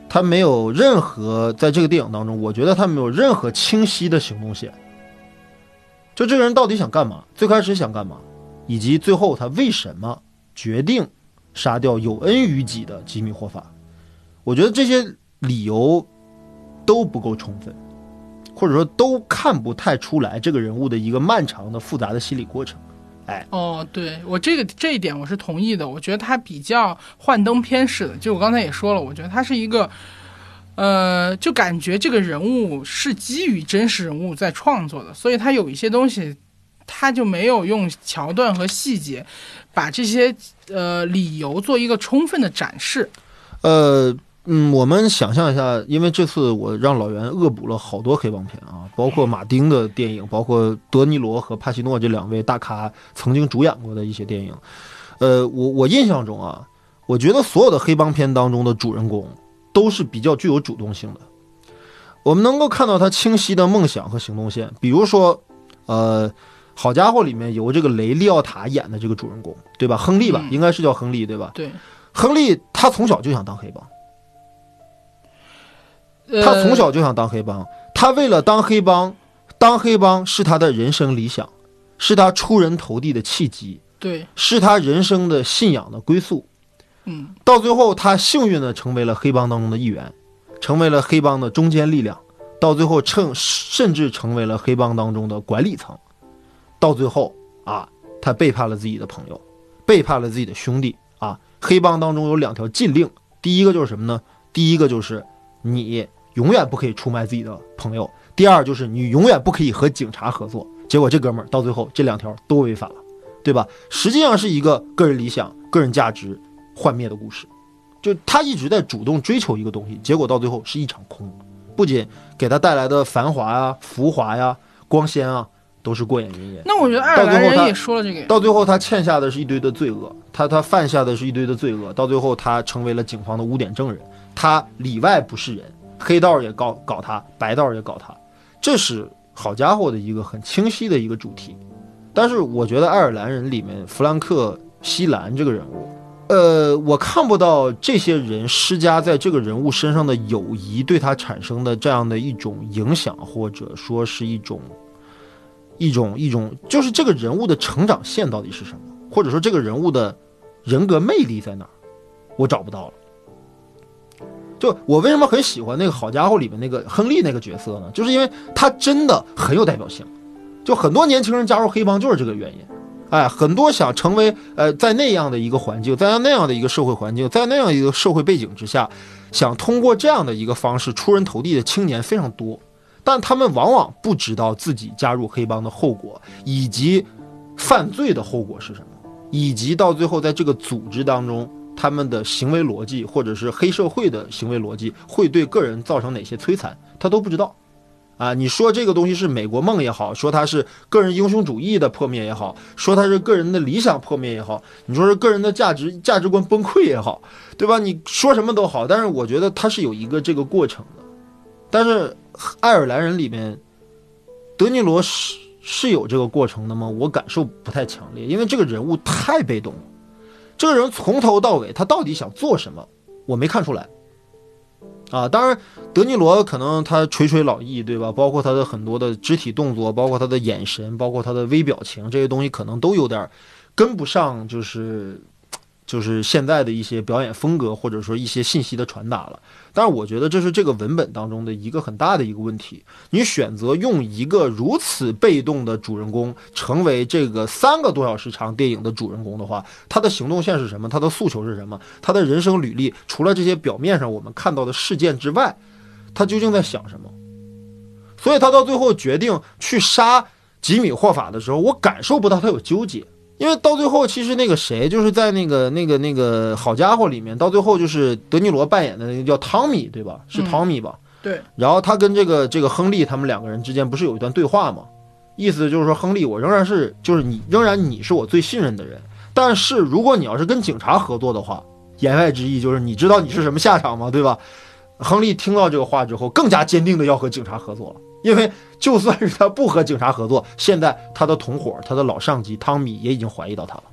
他没有任何在这个电影当中，我觉得他没有任何清晰的行动线。就这个人到底想干嘛？最开始想干嘛？以及最后他为什么决定杀掉有恩于己的吉米·霍法？我觉得这些理由都不够充分，或者说都看不太出来这个人物的一个漫长的、复杂的心理过程。哎哦，对我这个这一点我是同意的。我觉得他比较幻灯片式的，就我刚才也说了，我觉得他是一个，呃，就感觉这个人物是基于真实人物在创作的，所以他有一些东西，他就没有用桥段和细节把这些呃理由做一个充分的展示。呃，嗯，我们想象一下，因为这次我让老袁恶补了好多黑帮片啊，包括马丁的电影，包括德尼罗和帕西诺这两位大咖曾经主演过的一些电影。呃，我我印象中啊，我觉得所有的黑帮片当中的主人公都是比较具有主动性的。我们能够看到他清晰的梦想和行动线，比如说，呃，好家伙里面有这个雷利奥塔演的这个主人公，对吧？亨利吧，嗯应该是叫亨利，对吧？对，亨利他从小就想当黑帮。呃、他从小就想当黑帮，他为了当黑帮，当黑帮是他的人生理想，是他出人头地的契机，对，是他人生的信仰的归宿。到最后，他幸运的成为了黑帮当中的一员，成为了黑帮的中坚力量，到最后成甚至成为了黑帮当中的管理层。到最后啊，他背叛了自己的朋友，背叛了自己的兄弟啊。黑帮当中有两条禁令，第一个就是什么呢？第一个就是你永远不可以出卖自己的朋友，第二就是你永远不可以和警察合作。结果这哥们儿到最后这两条都违反了，对吧？实际上是一个个人理想、个人价值幻灭的故事。就他一直在主动追求一个东西，结果到最后是一场空。不仅给他带来的繁华呀、浮华呀、光鲜啊，都是过眼云烟。那我觉得爱尔兰人也说了这个，到最后，他欠下的是一堆的罪恶，他他犯下的是一堆的罪恶，到最后他成为了警方的污点证人，他里外不是人，黑道也搞搞他，白道也搞他，这是好家伙的一个很清晰的一个主题。但是我觉得爱尔兰人里面弗兰克西兰这个人物，呃，我看不到这些人施加在这个人物身上的友谊对他产生的这样的一种影响，或者说是一种一种一种，就是这个人物的成长线到底是什么，或者说这个人物的人格魅力在哪儿，我找不到了。就我为什么很喜欢那个《好家伙》里面那个亨利那个角色呢？就是因为他真的很有代表性。就很多年轻人加入黑帮就是这个原因。哎，很多想成为呃，在那样的一个环境，在那样的一个社会环境，在那样一个社会背景之下，想通过这样的一个方式出人头地的青年非常多，但他们往往不知道自己加入黑帮的后果，以及犯罪的后果是什么，以及到最后在这个组织当中，他们的行为逻辑或者是黑社会的行为逻辑会对个人造成哪些摧残，他都不知道。啊，你说这个东西是美国梦也好，说它是个人英雄主义的破灭也好，说它是个人的理想破灭也好，你说是个人的价值价值观崩溃也好，对吧？你说什么都好，但是我觉得它是有一个这个过程的。但是爱尔兰人里面，德尼罗是是有这个过程的吗？我感受不太强烈，因为这个人物太被动了。这个人从头到尾，他到底想做什么，我没看出来。啊，当然，德尼罗可能他垂垂老矣，对吧？包括他的很多的肢体动作，包括他的眼神，包括他的微表情，这些东西可能都有点跟不上，就是就是现在的一些表演风格，或者说一些信息的传达了。但是我觉得这是这个文本当中的一个很大的一个问题。你选择用一个如此被动的主人公成为这个三个多小时长电影的主人公的话，他的行动线是什么？他的诉求是什么？他的人生履历除了这些表面上我们看到的事件之外，他究竟在想什么？所以他到最后决定去杀吉米霍法的时候，我感受不到他有纠结。因为到最后，其实那个谁，就是在那个那个那个好家伙里面，到最后就是德尼罗扮演的那个叫汤米，对吧？是嗯汤米吧？对，然后他跟这个这个亨利他们两个人之间不是有一段对话吗？意思就是说，亨利，我仍然是就是你仍然你是我最信任的人，但是如果你要是跟警察合作的话，言外之意就是你知道你是什么下场吗？对吧？亨利听到这个话之后，更加坚定的要和警察合作了，因为就算是他不和警察合作，现在他的同伙、他的老上级汤米也已经怀疑到他了。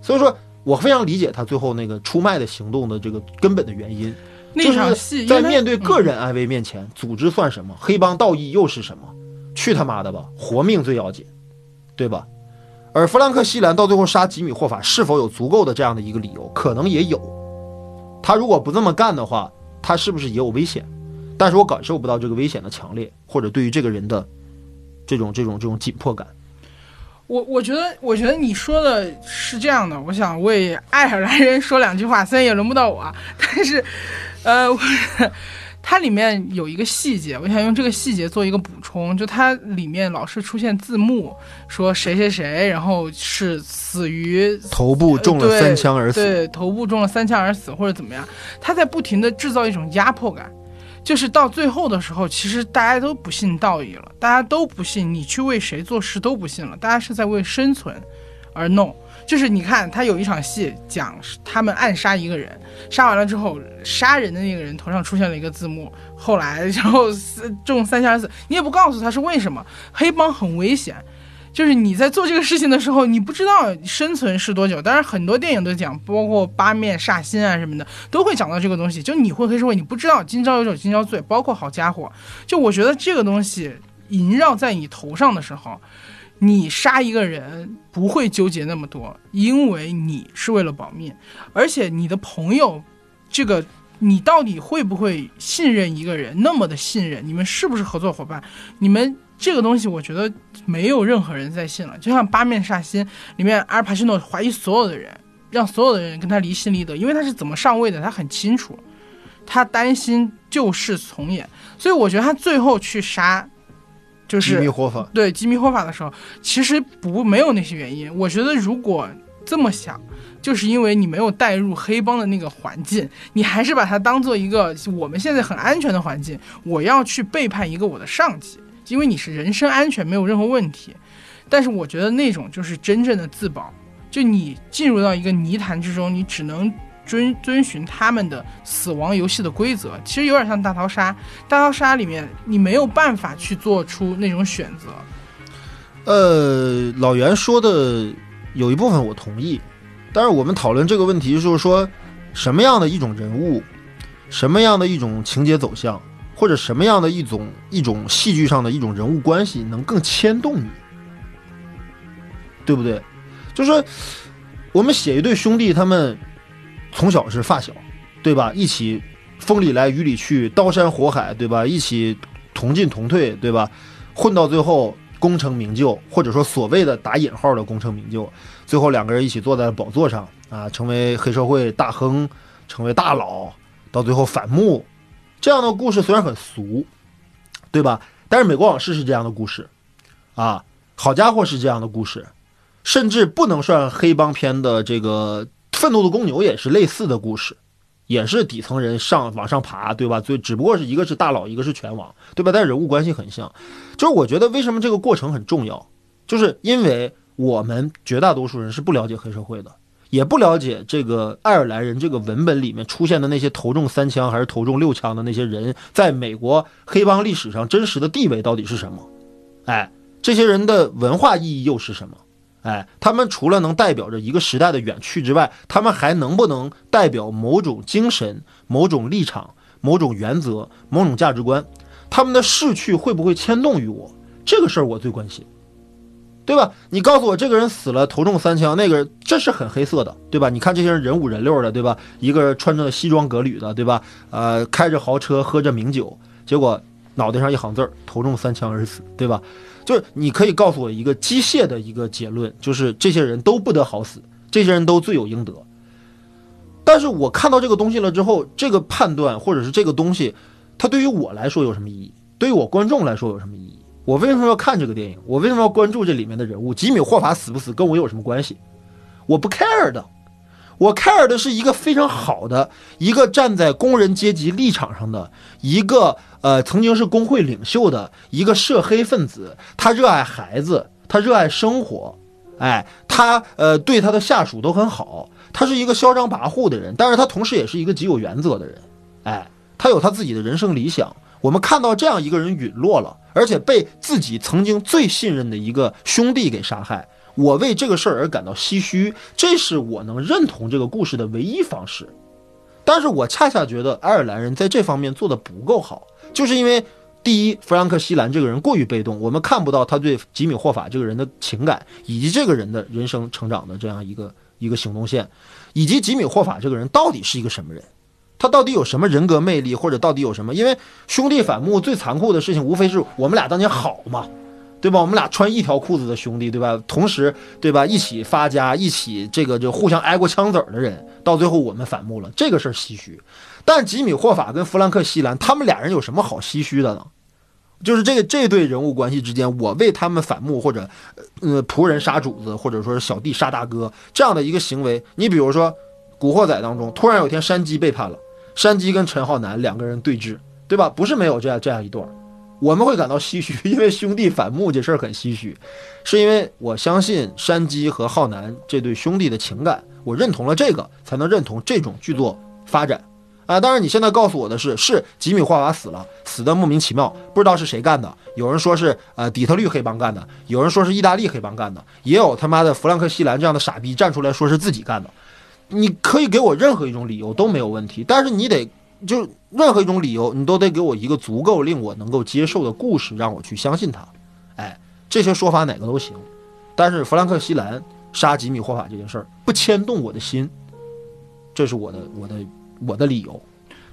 所以说我非常理解他最后那个出卖的行动的这个根本的原因，那场戏因为他在面对个嗯人安危面前，组织算什么？黑帮道义又是什么？去他妈的吧，活命最要紧，对吧？而弗兰克西兰到最后杀吉米霍法，是否有足够的这样的一个理由？可能也有。他如果不这么干的话，他是不是也有危险？但是我感受不到这个危险的强烈，或者对于这个人的这种这种这种紧迫感。我我觉得，我觉得你说的是这样的。我想为爱尔兰人说两句话，虽然也轮不到我啊，但是，呃，我它里面有一个细节，我想用这个细节做一个补充。就它里面老是出现字幕，说谁谁谁，然后是死于头部中了三枪而死，对，头部中了三枪而死，或者怎么样，他在不停的制造一种压迫感，就是到最后的时候，其实大家都不信道义了，大家都不信你去为谁做事都不信了，大家是在为生存而弄。就是你看，他有一场戏讲他们暗杀一个人，杀完了之后，杀人的那个人头上出现了一个字幕，后来然后死中三枪而死，你也不告诉他是为什么。黑帮很危险，就是你在做这个事情的时候，你不知道生存是多久。当然，很多电影都讲，包括八面煞星啊什么的，都会讲到这个东西。就你会黑社会，你不知道今朝有酒今朝醉，包括好家伙，就我觉得这个东西萦绕在你头上的时候，你杀一个人不会纠结那么多，因为你是为了保命，而且你的朋友，这个你到底会不会信任一个人那么的信任？你们是不是合作伙伴？你们这个东西，我觉得没有任何人在信了。就像《八面煞星》里面，阿尔帕西诺怀疑所有的人，让所有的人跟他离心离德，因为他是怎么上位的，他很清楚，他担心旧事重演，所以我觉得他最后去杀就是吉米霍法，对吉米霍法的时候，其实不没有那些原因。我觉得如果这么想，就是因为你没有带入黑帮的那个环境，你还是把它当做一个我们现在很安全的环境。我要去背叛一个我的上级，因为你是人身安全没有任何问题。但是我觉得那种就是真正的自保，就你进入到一个泥潭之中，你只能遵遵循他们的死亡游戏的规则。其实有点像大逃杀，大逃杀里面你没有办法去做出那种选择。呃，老袁说的有一部分我同意，但是我们讨论这个问题就是说，什么样的一种人物，什么样的一种情节走向，或者什么样的一种一种戏剧上的一种人物关系能更牵动你，对不对？就是说我们写一对兄弟，他们从小是发小，对吧？一起风里来雨里去，刀山火海，对吧？一起同进同退，对吧？混到最后功成名就，或者说所谓的打引号的功成名就，最后两个人一起坐在宝座上啊，成为黑社会大亨，成为大佬，到最后反目，这样的故事虽然很俗，对吧？但是美国往事是这样的故事，啊，好家伙是这样的故事，甚至不能算黑帮片的这个愤怒的公牛也是类似的故事。也是底层人上往上爬，对吧？最只不过是一个是大佬，一个是拳王，对吧？但是人物关系很像。就是我觉得为什么这个过程很重要，就是因为我们绝大多数人是不了解黑社会的，也不了解这个爱尔兰人这个文本里面出现的那些头中三枪还是头中六枪的那些人，在美国黑帮历史上真实的地位到底是什么？哎，这些人的文化意义又是什么？哎，他们除了能代表着一个时代的远去之外，他们还能不能代表某种精神、某种立场、某种原则、某种价值观？他们的逝去会不会牵动于我？这个事儿我最关心，对吧？你告诉我，这个人死了，头中三枪，那个人这是很黑色的，对吧？你看这些人人五人六的，对吧？一个穿着西装革履的，对吧？呃，开着豪车，喝着名酒，结果脑袋上一行字儿，头中三枪而死，对吧？就是你可以告诉我一个机械的一个结论，就是这些人都不得好死，这些人都罪有应得。但是我看到这个东西了之后，这个判断或者是这个东西，它对于我来说有什么意义？对于我观众来说有什么意义？我为什么要看这个电影？我为什么要关注这里面的人物？吉米霍法死不死跟我有什么关系？我不 care 的，我 care 的是一个非常好的一个站在工人阶级立场上的一个。呃，曾经是工会领袖的一个涉黑分子，他热爱孩子，他热爱生活，哎，他呃对他的下属都很好，他是一个嚣张跋扈的人，但是他同时也是一个极有原则的人，哎，他有他自己的人生理想。我们看到这样一个人陨落了，而且被自己曾经最信任的一个兄弟给杀害，我为这个事儿而感到唏嘘，这是我能认同这个故事的唯一方式。但是我恰恰觉得爱尔兰人在这方面做的不够好。就是因为，第一，弗兰克·西兰这个人过于被动，我们看不到他对吉米·霍法这个人的情感，以及这个人的人生成长的这样一个一个行动线，以及吉米·霍法这个人到底是一个什么人，他到底有什么人格魅力，或者到底有什么？因为兄弟反目最残酷的事情，无非是我们俩当年好嘛，对吧？我们俩穿一条裤子的兄弟，对吧？同时，对吧？一起发家，一起这个就互相挨过枪子儿的人，到最后我们反目了，这个事儿唏嘘。但吉米·霍法跟弗兰克·西兰，他们俩人有什么好唏嘘的呢？就是这个这对人物关系之间，我为他们反目，或者呃仆人杀主子，或者说是小弟杀大哥这样的一个行为。你比如说《古惑仔》当中，突然有一天山鸡背叛了，山鸡跟陈浩南两个人对峙，对吧？不是没有这样这样一段，我们会感到唏嘘，因为兄弟反目这事儿很唏嘘，是因为我相信山鸡和浩南这对兄弟的情感，我认同了这个，才能认同这种剧作发展。啊，当然，你现在告诉我的是，是吉米·霍瓦死了，死的莫名其妙，不知道是谁干的。有人说是呃底特律黑帮干的，有人说是意大利黑帮干的，也有他妈的弗兰克·西兰这样的傻逼站出来说是自己干的。你可以给我任何一种理由都没有问题，但是你得就任何一种理由，你都得给我一个足够令我能够接受的故事，让我去相信他。哎，这些说法哪个都行，但是弗兰克·西兰杀吉米·霍法这件事儿不牵动我的心，这是我的我的。我的理由，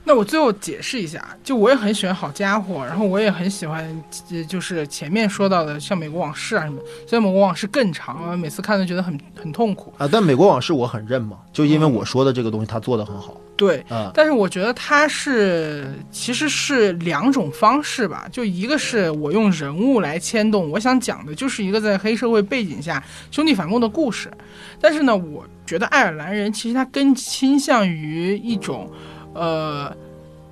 那我最后解释一下，就我也很喜欢好家伙，然后我也很喜欢，就是前面说到的像美国往事啊什么，虽然美国往事更长，每次看都觉得很很痛苦啊。但美国往事我很认嘛，就因为我说的这个东西他做的很好，对，啊，但是我觉得他是其实是两种方式吧，就一个是我用人物来牵动，我想讲的就是一个在黑社会背景下兄弟反共的故事。但是呢，我觉得爱尔兰人其实他更倾向于一种，呃，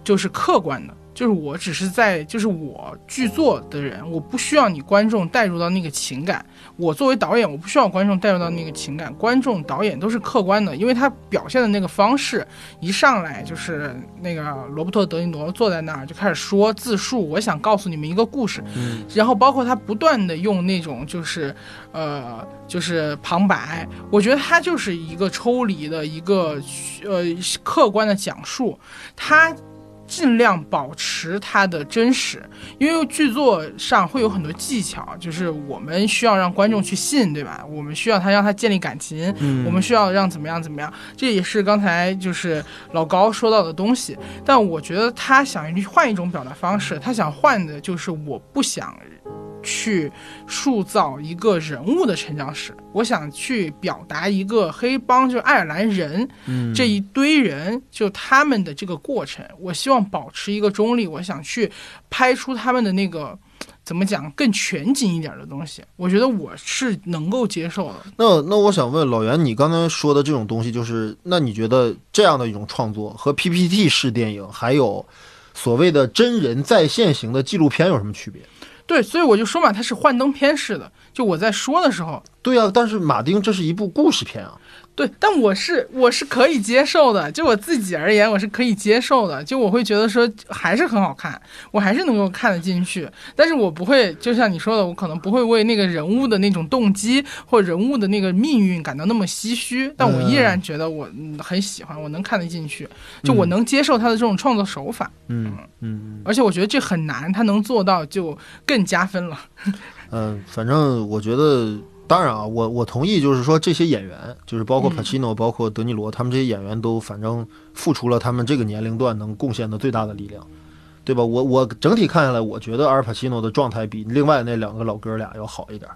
就是客观的。就是我只是在，就是我剧作的人，我不需要你观众带入到那个情感。我作为导演，我不需要观众带入到那个情感。观众、导演都是客观的，因为他表现的那个方式，一上来就是那个罗伯特·德尼罗坐在那儿就开始说自述，我想告诉你们一个故事。嗯然后包括他不断的用那种就是，呃，就是旁白，我觉得他就是一个抽离的一个呃客观的讲述，他尽量保持它的真实，因为剧作上会有很多技巧，就是我们需要让观众去信，对吧？我们需要他让他建立感情，嗯我们需要让怎么样怎么样，这也是刚才就是老高说到的东西。但我觉得他想换一种表达方式，他想换的就是我不想去塑造一个人物的成长史，我想去表达一个黑帮，就爱尔兰人嗯这一堆人，就他们的这个过程，我希望保持一个中立，我想去拍出他们的那个。怎么讲更全景一点的东西？我觉得我是能够接受的。那那我想问老袁，你刚才说的这种东西，就是那你觉得这样的一种创作和 PPT 式电影，还有所谓的真人在线型的纪录片有什么区别？对，所以我就说嘛，它是幻灯片式的。就我在说的时候，对啊，但是马丁这是一部故事片啊，对，但我是我是可以接受的。就我自己而言，我是可以接受的。就我会觉得说还是很好看，我还是能够看得进去。但是我不会，就像你说的，我可能不会为那个人物的那种动机或人物的那个命运感到那么唏嘘。但我依然觉得我嗯很喜欢，我能看得进去，就我能接受他的这种创作手法。嗯嗯而且我觉得这很难，他能做到就更加分了。嗯，反正我觉得，当然啊，我我同意，就是说这些演员，就是包括嗯 Pacino，、包括德尼罗，他们这些演员都反正付出了他们这个年龄段能贡献的最大的力量，对吧？我我整体看下来，我觉得阿尔帕西诺的状态比另外那两个老哥俩要好一点，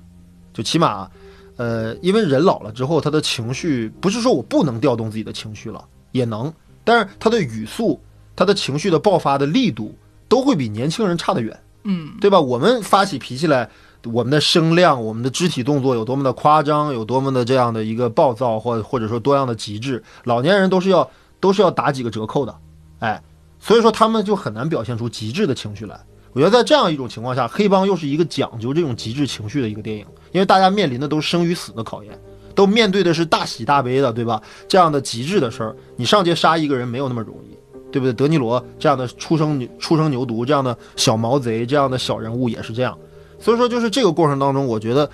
就起码，呃，因为人老了之后，他的情绪不是说我不能调动自己的情绪了，也能，但是他的语速、他的情绪的爆发的力度都会比年轻人差得远。嗯，对吧？我们发起脾气来，我们的声量、我们的肢体动作有多么的夸张，有多么的这样的一个暴躁，或或者说多样的极致，老年人都是要都是要打几个折扣的，哎，所以说他们就很难表现出极致的情绪来。我觉得在这样一种情况下，黑帮又是一个讲究这种极致情绪的一个电影，因为大家面临的都是生与死的考验，都面对的是大喜大悲的，对吧？这样的极致的事儿，你上街杀一个人没有那么容易。对不对？德尼罗这样的出生牛出生牛犊，这样的小毛贼，这样的小人物也是这样。所以说，就是这个过程当中，我觉得，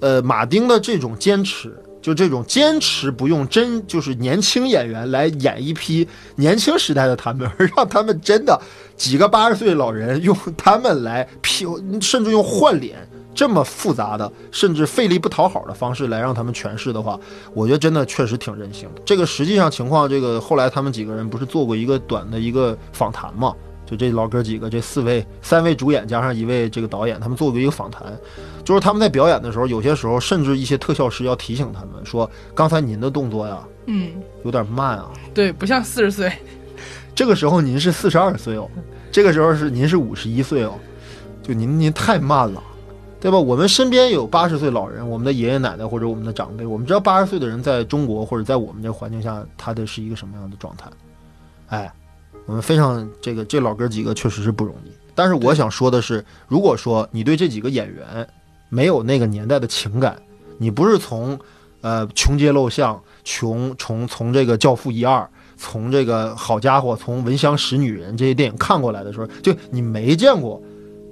呃，马丁的这种坚持，就这种坚持不用真就是年轻演员来演一批年轻时代的他们，而让他们真的几个八十岁老人用他们来 P，甚至用换脸这么复杂的，甚至费力不讨好的方式来让他们诠释的话，我觉得真的确实挺任性的。这个实际上情况，这个后来他们几个人不是做过一个短的一个访谈嘛？就这老哥几个，这四位三位主演加上一位这个导演，他们做过一个访谈，就是他们在表演的时候，有些时候甚至一些特效师要提醒他们说，刚才您的动作呀嗯，有点慢啊，对，不像四十岁。这个时候您是四十二岁哦，这个时候是您是五十一岁哦，就您您太慢了。对吧？我们身边有八十岁老人，我们的爷爷奶奶或者我们的长辈，我们知道八十岁的人在中国或者在我们这个环境下，他的是一个什么样的状态？哎，我们非常这个这老哥几个确实是不容易。但是我想说的是，如果说你对这几个演员没有那个年代的情感，你不是从呃穷街陋巷、穷从从这个《教父》一二，从这个好家伙，从《闻香识女人》这些电影看过来的时候，就你没见过。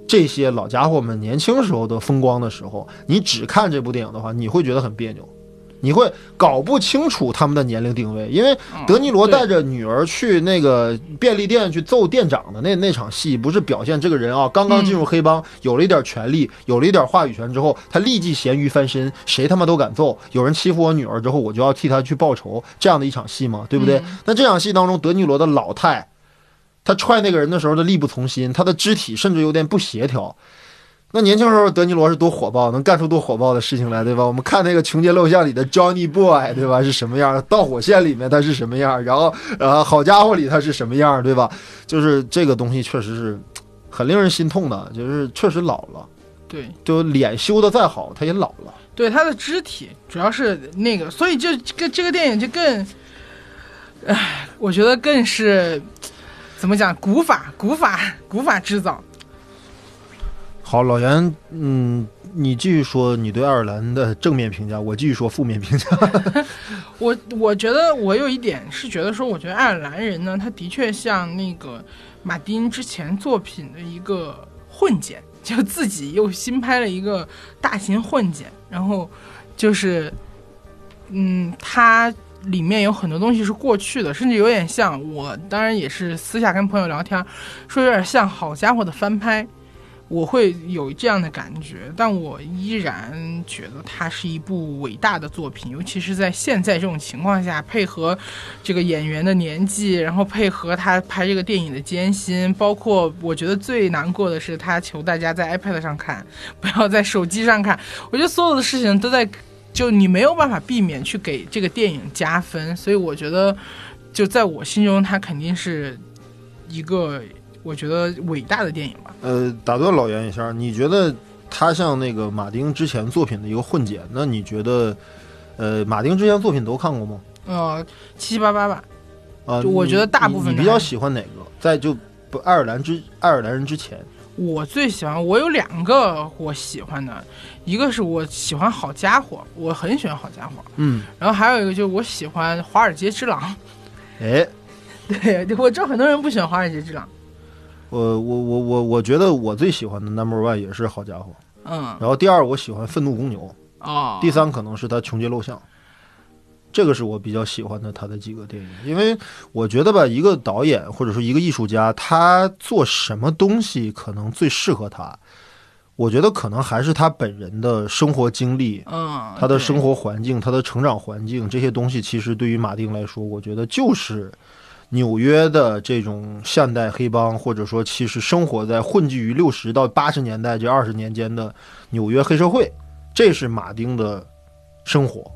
这些老家伙们年轻时候的风光的时候，你只看这部电影的话，你会觉得很别扭，你会搞不清楚他们的年龄定位。因为嗯德尼罗带着女儿去那个便利店去揍店长的那那场戏，不是表现这个人啊刚刚进入黑帮，有了一点权利，有了一点话语权之后，他立即咸鱼翻身，谁他妈都敢揍。有人欺负我女儿之后，我就要替他去报仇，这样的一场戏嘛？对不对？嗯那这场戏当中，德尼罗的老太，他踹那个人的时候的力不从心，他的肢体甚至有点不协调。那年轻时候德尼罗是多火爆，能干出多火爆的事情来，对吧？我们看那个情节录像里的 Johnny Boy，对吧？是什么样？导火线里面他是什么样？然后呃，好家伙里他是什么样，对吧？就是这个东西确实是很令人心痛的，就是确实老了，对就脸修的再好，他也老了。对，他的肢体主要是那个，所以就这个这个电影就更，唉，我觉得更是怎么讲，古法古法古法制造。好，老袁，嗯，你继续说你对爱尔兰的正面评价，我继续说负面评价。我我觉得我有一点是觉得说，我觉得爱尔兰人呢，他的确像那个马丁之前作品的一个混剪，就自己又新拍了一个大型混剪，然后就是，嗯，它里面有很多东西是过去的，甚至有点像我，当然也是私下跟朋友聊天，说有点像好家伙的翻拍。我会有这样的感觉，但我依然觉得它是一部伟大的作品，尤其是在现在这种情况下，配合这个演员的年纪，然后配合他拍这个电影的艰辛，包括我觉得最难过的是他求大家在 iPad 上看，不要在手机上看。我觉得所有的事情都在，就你没有办法避免去给这个电影加分，所以我觉得，就在我心中，它肯定是一个我觉得伟大的电影吧。呃，打断老袁一下，你觉得他像那个马丁之前作品的一个混剪？那你觉得，呃，马丁之前作品都看过吗？呃，七七八八吧。啊、就我觉得大部分的你比较喜欢哪个？在就不爱尔兰之爱尔兰人之前，我最喜欢，我有两个我喜欢的，一个是我喜欢好家伙，我很喜欢好家伙，嗯，然后还有一个就是我喜欢华尔街之狼。哎，对，我知道很多人不喜欢华尔街之狼。我我我我我觉得我最喜欢的 Number One 也是好家伙，嗯，然后第二我喜欢愤怒公牛，哦，第三可能是他穷街陋巷。这个是我比较喜欢的他的几个电影，因为我觉得吧，一个导演或者说一个艺术家，他做什么东西可能最适合他，我觉得可能还是他本人的生活经历，嗯，他的生活环境、他的成长环境这些东西，其实对于马丁来说，我觉得就是纽约的这种现代黑帮，或者说其实生活在混迹于六十到八十年代这二十年间的纽约黑社会，这是马丁的生活。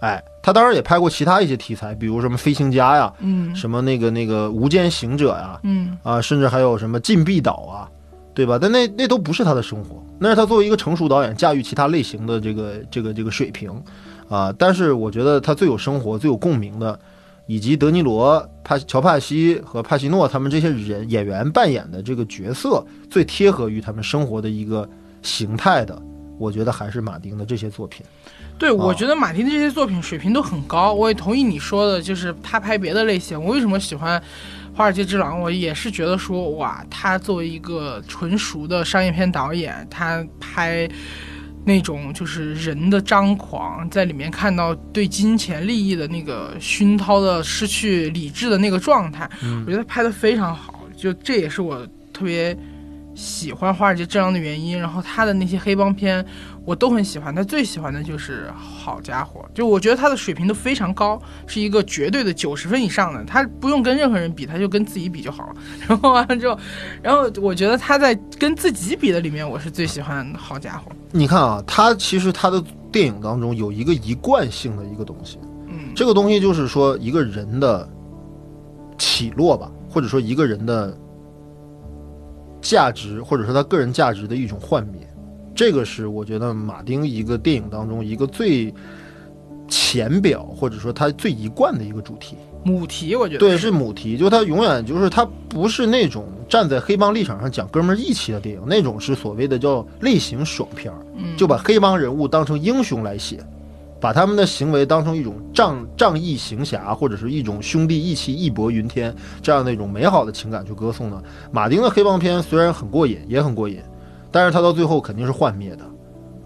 哎，他当然也拍过其他一些题材，比如什么飞行家呀，嗯什么那个那个无间行者呀，嗯啊，甚至还有什么禁闭岛啊，对吧？但那那都不是他的生活，那是他作为一个成熟导演驾驭其他类型的这个这个这个水平啊。但是我觉得他最有生活、最有共鸣的，以及德尼罗、帕乔帕西和帕西诺他们这些人演员扮演的这个角色，最贴合于他们生活的一个形态的，我觉得还是马丁的这些作品。对，我哦觉得马丁的这些作品水平都很高，我也同意你说的，就是他拍别的类型。我为什么喜欢《华尔街之狼》？我也是觉得说，哇，他作为一个纯熟的商业片导演，他拍那种就是人的张狂，在里面看到对金钱利益的那个熏陶的失去理智的那个状态，嗯我觉得拍的非常好。就这也是我特别喜欢《华尔街之狼》的原因。然后他的那些黑帮片。我都很喜欢，他最喜欢的就是好家伙，就我觉得他的水平都非常高，是一个绝对的九十分以上的，他不用跟任何人比，他就跟自己比就好了。然后完了之后，然后我觉得他在跟自己比的里面，我是最喜欢好家伙。你看啊，他其实他的电影当中有一个一贯性的一个东西，嗯，这个东西就是说一个人的起落吧，或者说一个人的价值，或者说他个人价值的一种幻灭。这个是我觉得马丁一个电影当中一个最浅表，或者说他最一贯的一个主题。母题我觉得对，是母题，就他永远就是他不是那种站在黑帮立场上讲哥们儿义气的电影，那种是所谓的叫类型爽片儿。嗯，就把黑帮人物当成英雄来写，把他们的行为当成一种仗仗义行侠，或者是一种兄弟义气、义薄云天这样的一种美好的情感去歌颂呢。马丁的黑帮片虽然很过瘾，也很过瘾，但是他到最后肯定是幻灭的。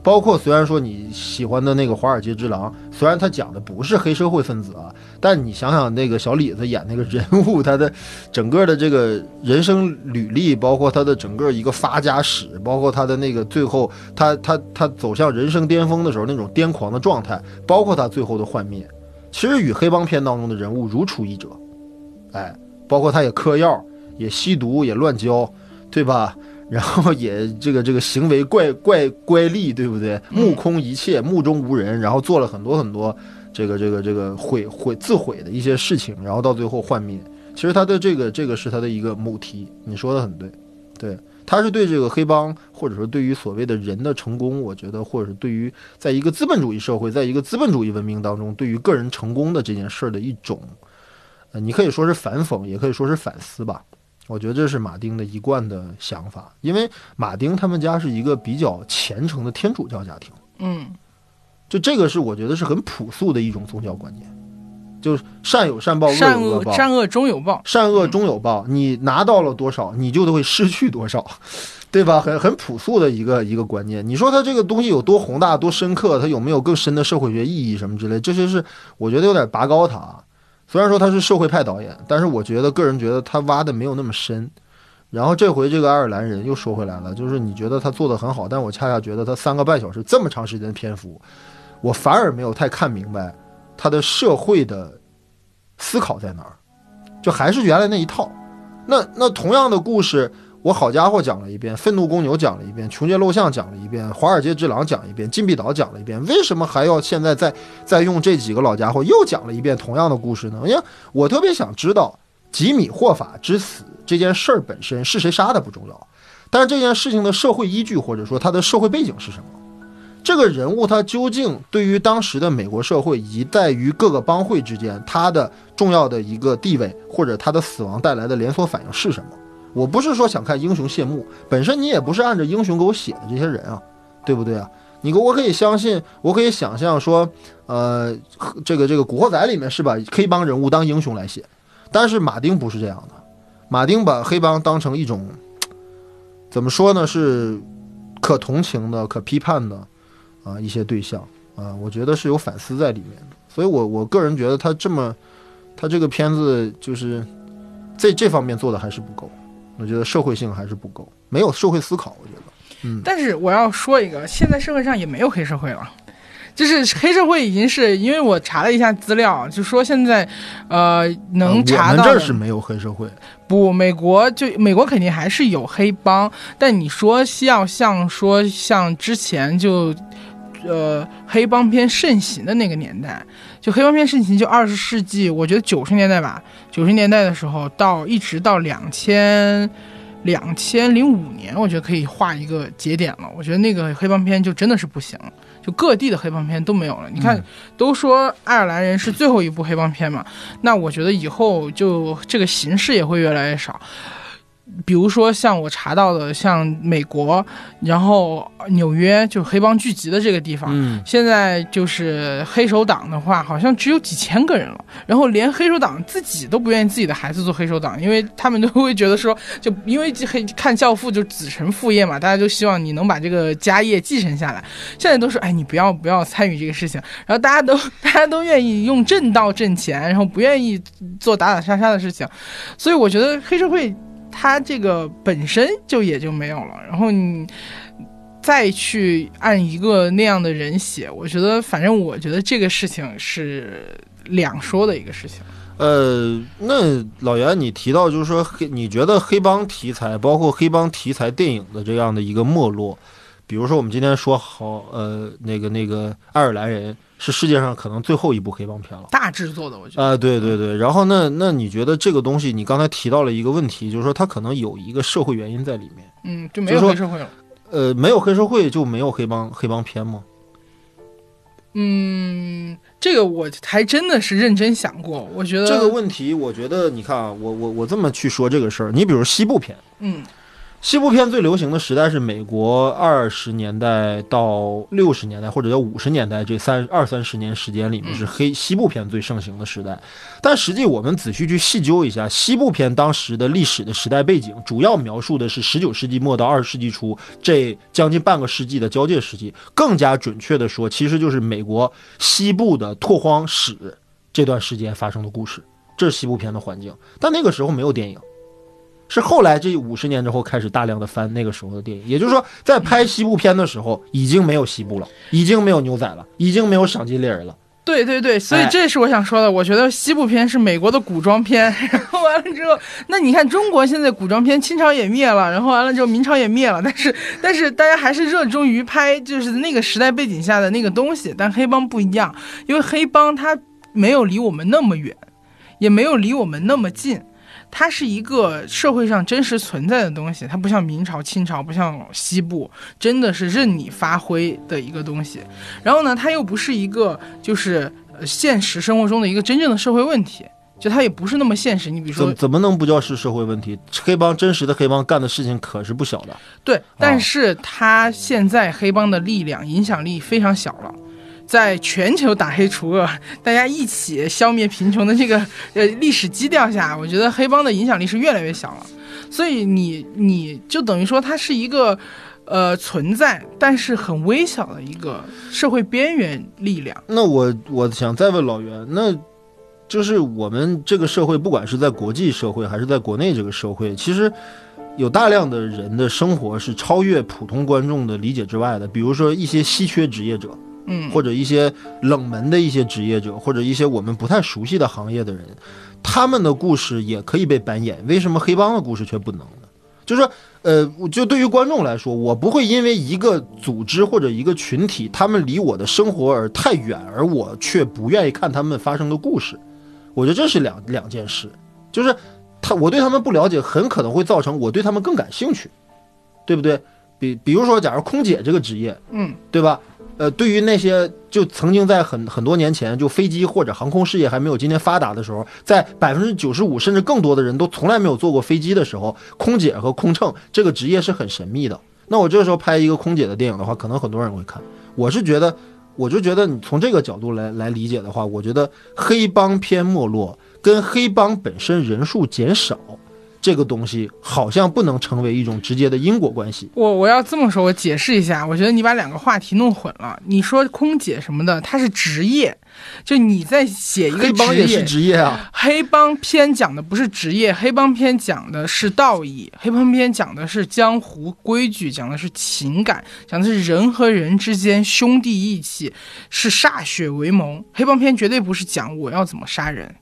包括虽然说你喜欢的那个《华尔街之狼》，虽然他讲的不是黑社会分子啊，但你想想那个小李子演那个人物，他的整个的这个人生履历，包括他的整个一个发家史，包括他的那个最后他他他走向人生巅峰的时候那种癫狂的状态，包括他最后的幻灭，其实与黑帮片当中的人物如出一辙。哎，包括他也嗑药，也吸毒，也乱交，对吧？然后也这个这个行为怪怪乖戾，对不对？目空一切，目中无人，然后做了很多很多这个这个这个毁毁自毁的一些事情，然后到最后幻灭。其实他的这个这个是他的一个母题，你说的很对，对，他是对这个黑帮或者说对于所谓的人的成功，我觉得或者是对于在一个资本主义社会，在一个资本主义文明当中，对于个人成功的这件事儿的一种，呃，你可以说是反讽，也可以说是反思吧。我觉得这是马丁的一贯的想法，因为马丁他们家是一个比较虔诚的天主教家庭，嗯就这个是我觉得是很朴素的一种宗教观念，就是善有善报，恶有恶报，善恶终有报。善恶终有报，你拿到了多少，你就都会失去多少，对吧？很很朴素的一个一个观念。你说它这个东西有多宏大、多深刻，它有没有更深的社会学意义什么之类？这些是我觉得有点拔高它啊。虽然说他是社会派导演，但是我觉得个人觉得他挖的没有那么深。然后这回这个爱尔兰人又说回来了，就是你觉得他做的很好，但我恰恰觉得他三个半小时这么长时间的篇幅，我反而没有太看明白他的社会的思考在哪儿，就还是原来那一套。那那同样的故事，我好家伙讲了一遍，愤怒公牛讲了一遍，穷街陋巷讲了一遍，华尔街之狼讲了一遍，禁闭岛讲了一遍，为什么还要现在再再用这几个老家伙又讲了一遍同样的故事呢？因为我特别想知道吉米霍法之死这件事儿本身是谁杀的不重要，但是这件事情的社会依据或者说他的社会背景是什么？这个人物他究竟对于当时的美国社会以及在于各个帮会之间他的重要的一个地位，或者他的死亡带来的连锁反应是什么？我不是说想看英雄谢幕，本身你也不是按照英雄给我写的这些人啊，对不对啊？你给我可以相信，我可以想象说，呃，这个这个《古惑仔》里面是把黑帮人物当英雄来写，但是马丁不是这样的，马丁把黑帮当成一种怎么说呢？是可同情的、可批判的啊一些对象啊，我觉得是有反思在里面的。所以我我个人觉得他这么，他这个片子就是在这方面做的还是不够，我觉得社会性还是不够，没有社会思考。我觉得，嗯，但是我要说一个，现在社会上也没有黑社会了。就是黑社会已经是，因为我查了一下资料，就说现在，呃，能查啊我们到的这儿是没有黑社会，不，美国就美国肯定还是有黑帮，但你说要像说像之前就，呃，黑帮片盛行的那个年代，就黑帮片盛行就二十世纪，我觉得九十年代吧，九十年代的时候到一直到两千。两千零五年，我觉得可以画一个节点了。我觉得那个黑帮片就真的是不行了，就各地的黑帮片都没有了。你看，都说爱尔兰人是最后一部黑帮片嘛，那我觉得以后就这个形式也会越来越少。比如说像我查到的，像美国，然后纽约就黑帮聚集的这个地方，嗯，现在就是黑手党的话，好像只有几千个人了。然后连黑手党自己都不愿意自己的孩子做黑手党，因为他们都会觉得说，就因为黑看《教父》就子承父业嘛，大家都希望你能把这个家业继承下来。现在都说，哎，你不要不要参与这个事情。然后大家都 大家都愿意用正道挣钱，然后不愿意做打打杀杀的事情。所以我觉得黑社会它这个本身就也就没有了。然后你。再去按一个那样的人写，我觉得，反正我觉得这个事情是两说的一个事情。呃，那老袁，你提到就是说黑，你觉得黑帮题材，包括黑帮题材电影的这样的一个没落，比如说我们今天说好，呃，那个那个爱尔兰人是世界上可能最后一部黑帮片了。大制作的，我觉得。啊、对对对，然后那那你觉得这个东西，你刚才提到了一个问题，就是说它可能有一个社会原因在里面。嗯，就没有黑社会了。呃，没有黑社会就没有黑帮黑帮片吗？嗯，这个我还真的是认真想过。我觉得这个问题，我觉得你看啊，我我我这么去说这个事儿，你比如西部片，嗯西部片最流行的时代是美国二十年代到六十年代，或者叫五十年代这三二三十年时间里面是黑西部片最盛行的时代。但实际我们仔细去细究一下，西部片当时的历史的时代背景，主要描述的是十九世纪末到二十世纪初这将近半个世纪的交界时期。更加准确的说，其实就是美国西部的拓荒史这段时间发生的故事，这是西部片的环境。但那个时候没有电影。是后来这五十年之后开始大量的翻那个时候的电影，也就是说，在拍西部片的时候，已经没有西部了，已经没有牛仔了，已经没有赏金猎人了，对对对，所以哎这是我想说的。我觉得西部片是美国的古装片，然后完了之后，那你看中国现在古装片，清朝也灭了，然后完了之后明朝也灭了，但是但是大家还是热衷于拍就是那个时代背景下的那个东西。但黑帮不一样，因为黑帮它没有离我们那么远，也没有离我们那么近。它是一个社会上真实存在的东西，它不像明朝、清朝，不像西部，真的是任你发挥的一个东西。然后呢，它又不是一个就是呃现实生活中的一个真正的社会问题，就它也不是那么现实。你比如说怎，怎么能不叫是社会问题？黑帮真实的黑帮干的事情可是不小的。对，但是它现在黑帮的力量影响力非常小了。在全球打黑除恶，大家一起消灭贫穷的这个呃历史基调下，我觉得黑帮的影响力是越来越小了。所以你你就等于说它是一个呃存在，但是很微小的一个社会边缘力量。那我我想再问老袁，那就是我们这个社会，不管是在国际社会还是在国内这个社会，其实有大量的人的生活是超越普通观众的理解之外的。比如说一些稀缺职业者，嗯，或者一些冷门的一些职业者，或者一些我们不太熟悉的行业的人，他们的故事也可以被扮演，为什么黑帮的故事却不能呢？就是说，呃，我就对于观众来说，我不会因为一个组织或者一个群体，他们离我的生活而太远，而我却不愿意看他们发生的故事。我觉得这是两两件事，就是他我对他们不了解，很可能会造成我对他们更感兴趣，对不对？比比如说，假如空姐这个职业，嗯，对吧？呃，对于那些就曾经在很很多年前，就飞机或者航空事业还没有今天发达的时候，在百分之九十五甚至更多的人都从来没有坐过飞机的时候，空姐和空乘这个职业是很神秘的。那我这个时候拍一个空姐的电影的话，可能很多人会看。我是觉得，我就觉得你从这个角度来来理解的话，我觉得黑帮片没落跟黑帮本身人数减少这个东西，好像不能成为一种直接的因果关系。我我要这么说，我解释一下，我觉得你把两个话题弄混了。你说空姐什么的，它是职业，就你在写一个黑帮也是职业职业啊，黑帮片讲的不是职业，黑帮片讲的是道义，黑帮片讲的是江湖规矩，讲的是情感，讲的是人和人之间兄弟义气，是歃血为盟。黑帮片绝对不是讲我要怎么杀人。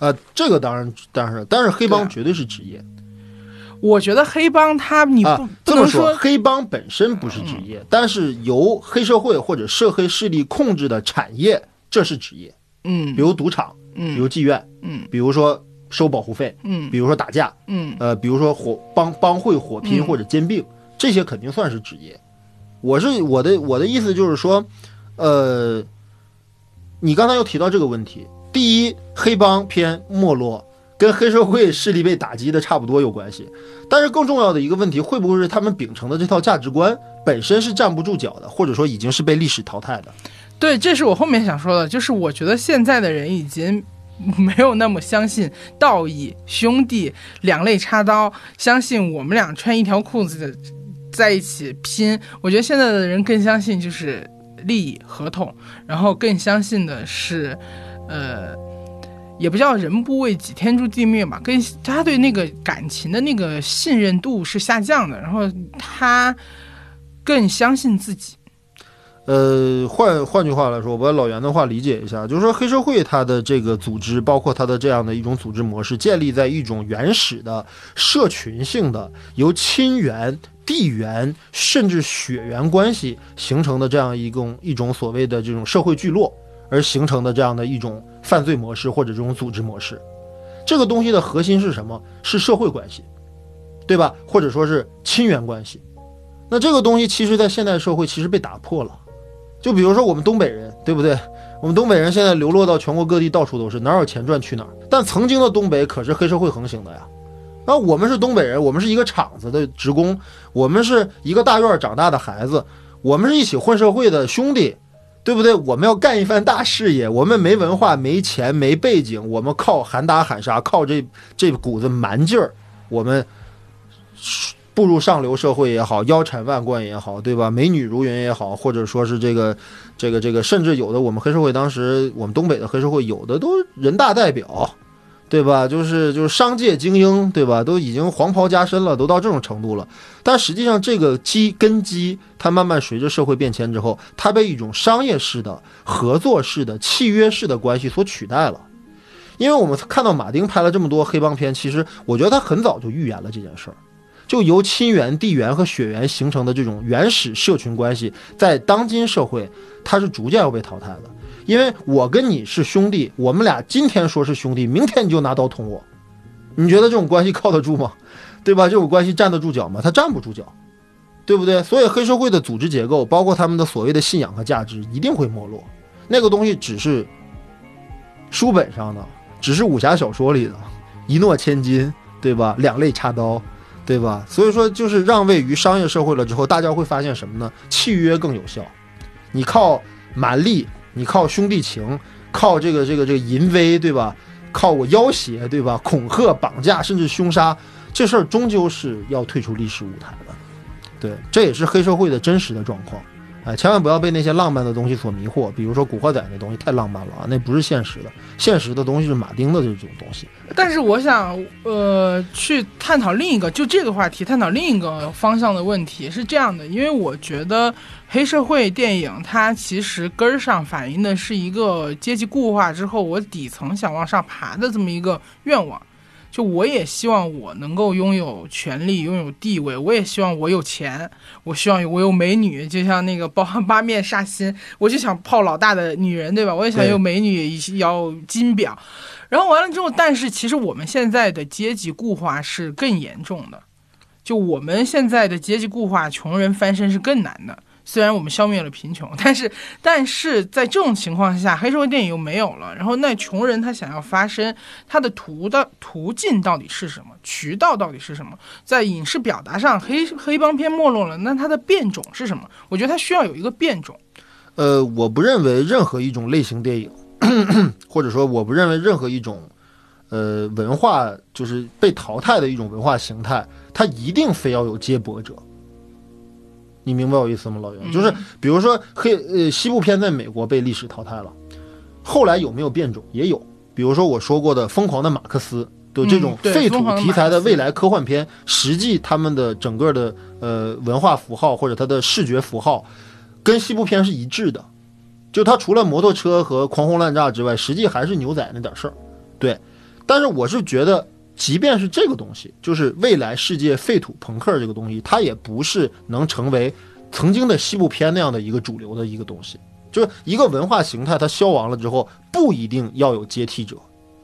呃，这个当然当然，但是黑帮绝对是职业。我觉得黑帮他你不、啊，这么说黑帮本身不是职业，但是由黑社会或者涉黑势力控制的产业，这是职业。嗯。比如赌场，嗯。比嗯如妓院，嗯。比如说收保护费，嗯。比如说打架，嗯。呃，比如说火帮帮会火拼嗯。或者兼并，这些肯定算是职业。我是我的我的意思就是说，呃，你刚才又提到这个问题，第一，黑帮片没落跟黑社会势力被打击的差不多有关系，但是更重要的一个问题，会不会是他们秉承的这套价值观本身是站不住脚的，或者说已经是被历史淘汰的？对，这是我后面想说的，就是我觉得现在的人已经没有那么相信道义、兄弟两肋插刀，相信我们俩穿一条裤子的在一起拼。我觉得现在的人更相信就是利益、合同，然后更相信的是，呃。也不叫人不为己，天诛地灭吧，跟他对那个感情的那个信任度是下降的，然后他更相信自己。呃，换换句话来说，我把老袁的话理解一下，就是说黑社会它的这个组织，包括它的这样的一种组织模式，建立在一种原始的社群性的，由亲缘、地缘甚至血缘关系形成的这样一种一种所谓的这种社会聚落而形成的这样的一种犯罪模式或者这种组织模式。这个东西的核心是什么？是社会关系，对吧？或者说是亲缘关系。那这个东西其实，在现代社会其实被打破了。就比如说我们东北人，对不对？我们东北人现在流落到全国各地，到处都是，哪有钱赚去哪儿。但曾经的东北可是黑社会横行的呀。那我们是东北人，我们是一个厂子的职工，我们是一个大院长大的孩子，我们是一起混社会的兄弟，对不对？我们要干一番大事业，我们没文化、没钱、没背景，我们靠喊打喊杀，靠这这股子蛮劲儿，我们步入上流社会也好，腰缠万贯也好，对吧？美女如云也好，或者说是这个这个这个，甚至有的我们黑社会当时我们东北的黑社会有的都人大代表，对吧？就是就是商界精英，对吧？都已经黄袍加身了，都到这种程度了。但实际上，这个基根基，它慢慢随着社会变迁之后，它被一种商业式的、合作式的、契约式的关系所取代了。因为我们看到马丁拍了这么多黑帮片，其实我觉得他很早就预言了这件事儿。就由亲缘、地缘和血缘形成的这种原始社群关系，在当今社会，它是逐渐要被淘汰的。因为我跟你是兄弟，我们俩今天说是兄弟，明天你就拿刀捅我，你觉得这种关系靠得住吗？对吧？这种关系站得住脚吗？它站不住脚，对不对？所以黑社会的组织结构，包括他们的所谓的信仰和价值，一定会没落。那个东西只是书本上的，只是武侠小说里的，一诺千金，对吧？两肋插刀，对吧？所以说，就是让位于商业社会了之后，大家会发现什么呢？契约更有效，你靠蛮力。你靠兄弟情，靠这个这个这个淫威，对吧？靠我要挟，对吧？恐吓、绑架，甚至凶杀，这事儿终究是要退出历史舞台的。对，这也是黑社会的真实的状况。哎，千万不要被那些浪漫的东西所迷惑，比如说《古惑仔》那东西太浪漫了啊，那不是现实的。现实的东西是马丁的这种东西。但是我想，呃，去探讨另一个就这个话题，探讨另一个方向的问题是这样的，因为我觉得黑社会电影它其实根儿上反映的是一个阶级固化之后，我底层想往上爬的这么一个愿望。就我也希望我能够拥有权利，拥有地位，我也希望我有钱，我希望我有美女，就像那个包八面煞星，我就想泡老大的女人，对吧？我也想有美女，要金表。然后完了之后，但是其实我们现在的阶级固化是更严重的，就我们现在的阶级固化，穷人翻身是更难的。虽然我们消灭了贫穷，但是，但是在这种情况下，黑社会电影又没有了。然后，那穷人他想要发声，他的途的途径到底是什么？渠道到底是什么？在影视表达上，黑黑帮片没落了，那它的变种是什么？我觉得它需要有一个变种。呃，我不认为任何一种类型电影，或者说我不认为任何一种，呃，文化就是被淘汰的一种文化形态，它一定非要有接驳者。你明白我意思吗，老袁？就是比如说黑呃西部片在美国被历史淘汰了，后来有没有变种？也有。比如说我说过的《疯狂的马克思》，就这种废土题材的未来科幻片，实际他们的整个的呃文化符号或者它的视觉符号，跟西部片是一致的。就它除了摩托车和狂轰滥炸之外，实际还是牛仔那点事儿。对，但是我是觉得。即便是这个东西，就是未来世界废土朋克这个东西，它也不是能成为曾经的西部片那样的一个主流的一个东西。就是一个文化形态，它消亡了之后，不一定要有接替者。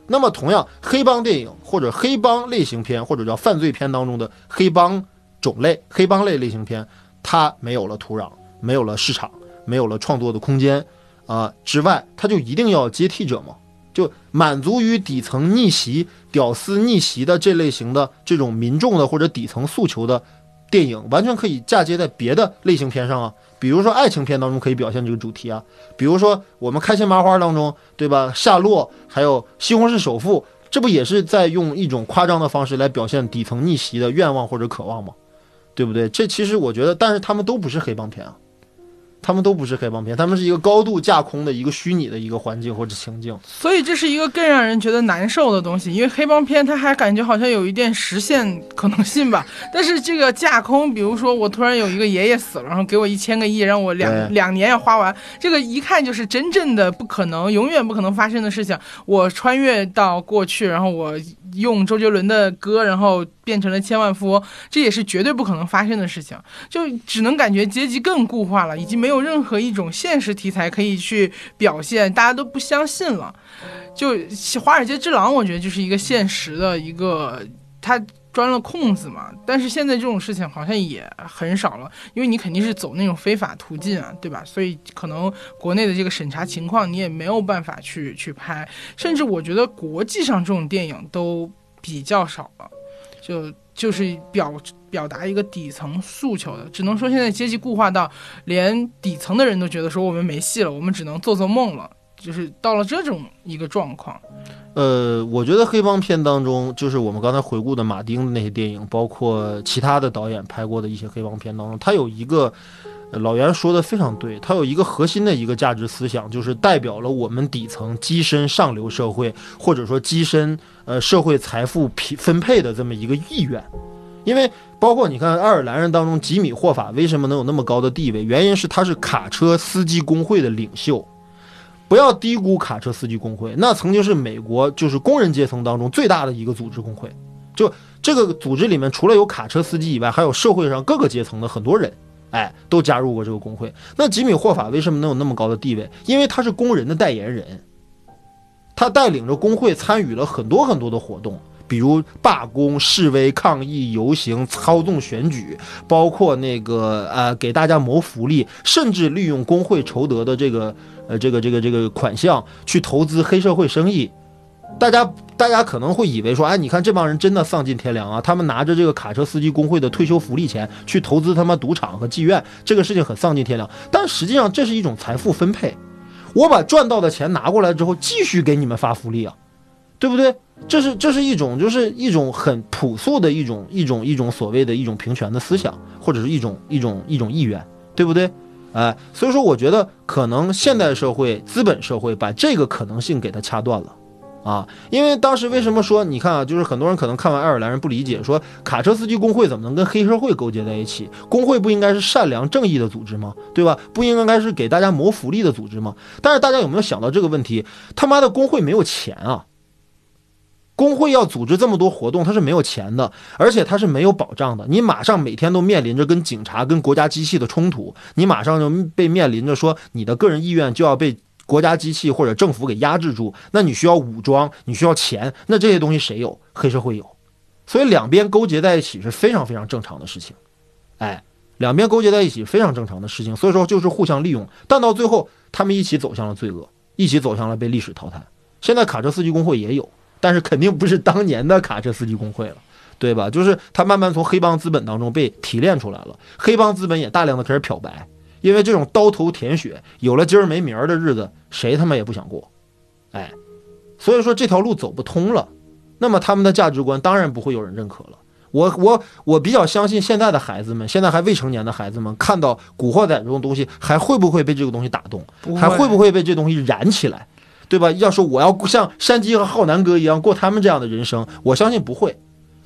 那么，同样，黑帮电影或者黑帮类型片，或者叫犯罪片当中的黑帮种类、黑帮类类型片，它没有了土壤，没有了市场，没有了创作的空间啊之外，它就一定要接替者吗？就满足于底层逆袭、屌丝逆袭的这类型的这种民众的或者底层诉求的电影，完全可以嫁接在别的类型片上啊。比如说爱情片当中可以表现这个主题啊，比如说我们开心麻花当中，对吧？夏洛还有西红柿首富，这不也是在用一种夸张的方式来表现底层逆袭的愿望或者渴望吗？对不对？这其实我觉得，但是他们都不是黑帮片啊。他们都不是黑帮片，他们是一个高度架空的一个虚拟的一个环境或者情境，所以这是一个更让人觉得难受的东西。因为黑帮片，它还感觉好像有一点实现可能性吧。但是这个架空，比如说我突然有一个爷爷死了，然后给我一千个亿，让我两两年要花完，这个一看就是真正的不可能，永远不可能发生的事情。我穿越到过去，然后我用周杰伦的歌，然后变成了千万富翁，这也是绝对不可能发生的事情。就只能感觉阶级更固化了，已经没有。任何一种现实题材可以去表现，大家都不相信了。就《华尔街之狼》，我觉得就是一个现实的一个，他钻了空子嘛。但是现在这种事情好像也很少了，因为你肯定是走那种非法途径啊，对吧？所以可能国内的这个审查情况你也没有办法去去拍，甚至我觉得国际上这种电影都比较少了，就。就是表表达一个底层诉求的，只能说现在阶级固化到连底层的人都觉得说我们没戏了，我们只能做做梦了，就是到了这种一个状况。呃，我觉得黑帮片当中，就是我们刚才回顾的马丁的那些电影，包括其他的导演拍过的一些黑帮片当中，他有一个老袁说的非常对，他有一个核心的一个价值思想，就是代表了我们底层跻身上流社会，或者说跻身呃社会财富匹分配的这么一个意愿。因为包括你看爱尔兰人当中，吉米霍法为什么能有那么高的地位？原因是他是卡车司机工会的领袖。不要低估卡车司机工会，那曾经是美国就是工人阶层当中最大的一个组织工会。就这个组织里面，除了有卡车司机以外，还有社会上各个阶层的很多人，哎，都加入过这个工会。那吉米霍法为什么能有那么高的地位？因为他是工人的代言人，他带领着工会参与了很多很多的活动，比如罢工、示威、抗议、游行、操纵选举，包括那个呃给大家谋福利，甚至利用工会筹得的这个呃这个这个这个款项去投资黑社会生意。大家大家可能会以为说，哎，你看这帮人真的丧尽天良啊！他们拿着这个卡车司机工会的退休福利钱去投资他妈赌场和妓院，这个事情很丧尽天良。但实际上这是一种财富分配，我把赚到的钱拿过来之后，继续给你们发福利啊，对不对？这是这是一种就是一种很朴素的一种一种一种所谓的一种平权的思想，或者是一种一种一种意愿，对不对？哎，所以说我觉得可能现代社会资本社会把这个可能性给它掐断了。啊，因为当时为什么说你看啊，就是很多人可能看完爱尔兰人不理解，说卡车司机工会怎么能跟黑社会勾结在一起？工会不应该是善良正义的组织吗？对吧？不应该是给大家谋福利的组织吗？但是大家有没有想到这个问题？他妈的工会没有钱啊！工会要组织这么多活动，它是没有钱的，而且它是没有保障的。你马上每天都面临着跟警察、跟国家机器的冲突，你马上就被面临着说你的个人意愿就要被。国家机器或者政府给压制住，那你需要武装，你需要钱，那这些东西谁有？黑社会有，所以两边勾结在一起是非常非常正常的事情，哎，两边勾结在一起非常正常的事情，所以说就是互相利用，但到最后他们一起走向了罪恶，一起走向了被历史淘汰。现在卡车司机工会也有，但是肯定不是当年的卡车司机工会了，对吧？就是他慢慢从黑帮资本当中被提炼出来了，黑帮资本也大量的开始漂白。因为这种刀头舔血，有了今儿没明儿的日子，谁他妈也不想过，哎，所以说这条路走不通了，那么他们的价值观当然不会有人认可了。我我我比较相信现在的孩子们，现在还未成年的孩子们，看到《古惑仔》这种东西，还会不会被这个东西打动？还会不会被这东西燃起来？对吧？要说我要像山鸡和浩南哥一样过他们这样的人生，我相信不会。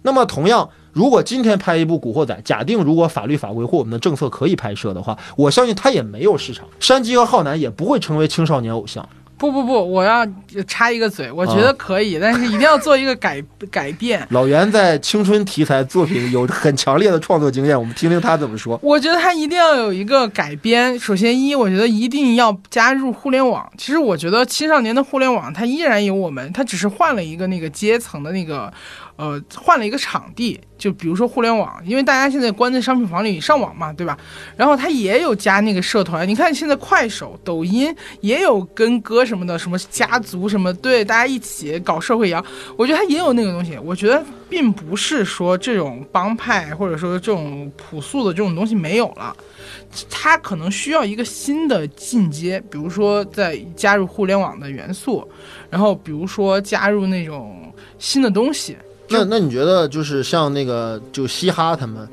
那么同样。如果今天拍一部《古惑仔》，假定如果法律法规或我们的政策可以拍摄的话，我相信它也没有市场。山鸡和浩南也不会成为青少年偶像。不不不，我要插一个嘴，我觉得可以，但是一定要做一个改 改变。老袁在青春题材作品有很强烈的创作经验，我们听听他怎么说。我觉得他一定要有一个改编。首先一，我觉得一定要加入互联网。其实我觉得青少年的互联网，它依然有我们，它只是换了一个那个阶层的那个。呃，换了一个场地，就比如说互联网，因为大家现在关在商品房里上网嘛，对吧？然后他也有加那个社团，你看现在快手、抖音也有跟歌什么的，什么家族什么，对，大家一起搞社会摇，我觉得他也有那个东西。我觉得并不是说这种帮派或者说这种朴素的这种东西没有了，他可能需要一个新的进阶，比如说在加入互联网的元素，然后比如说加入那种新的东西。那那你觉得就是像那个就嘻哈他们，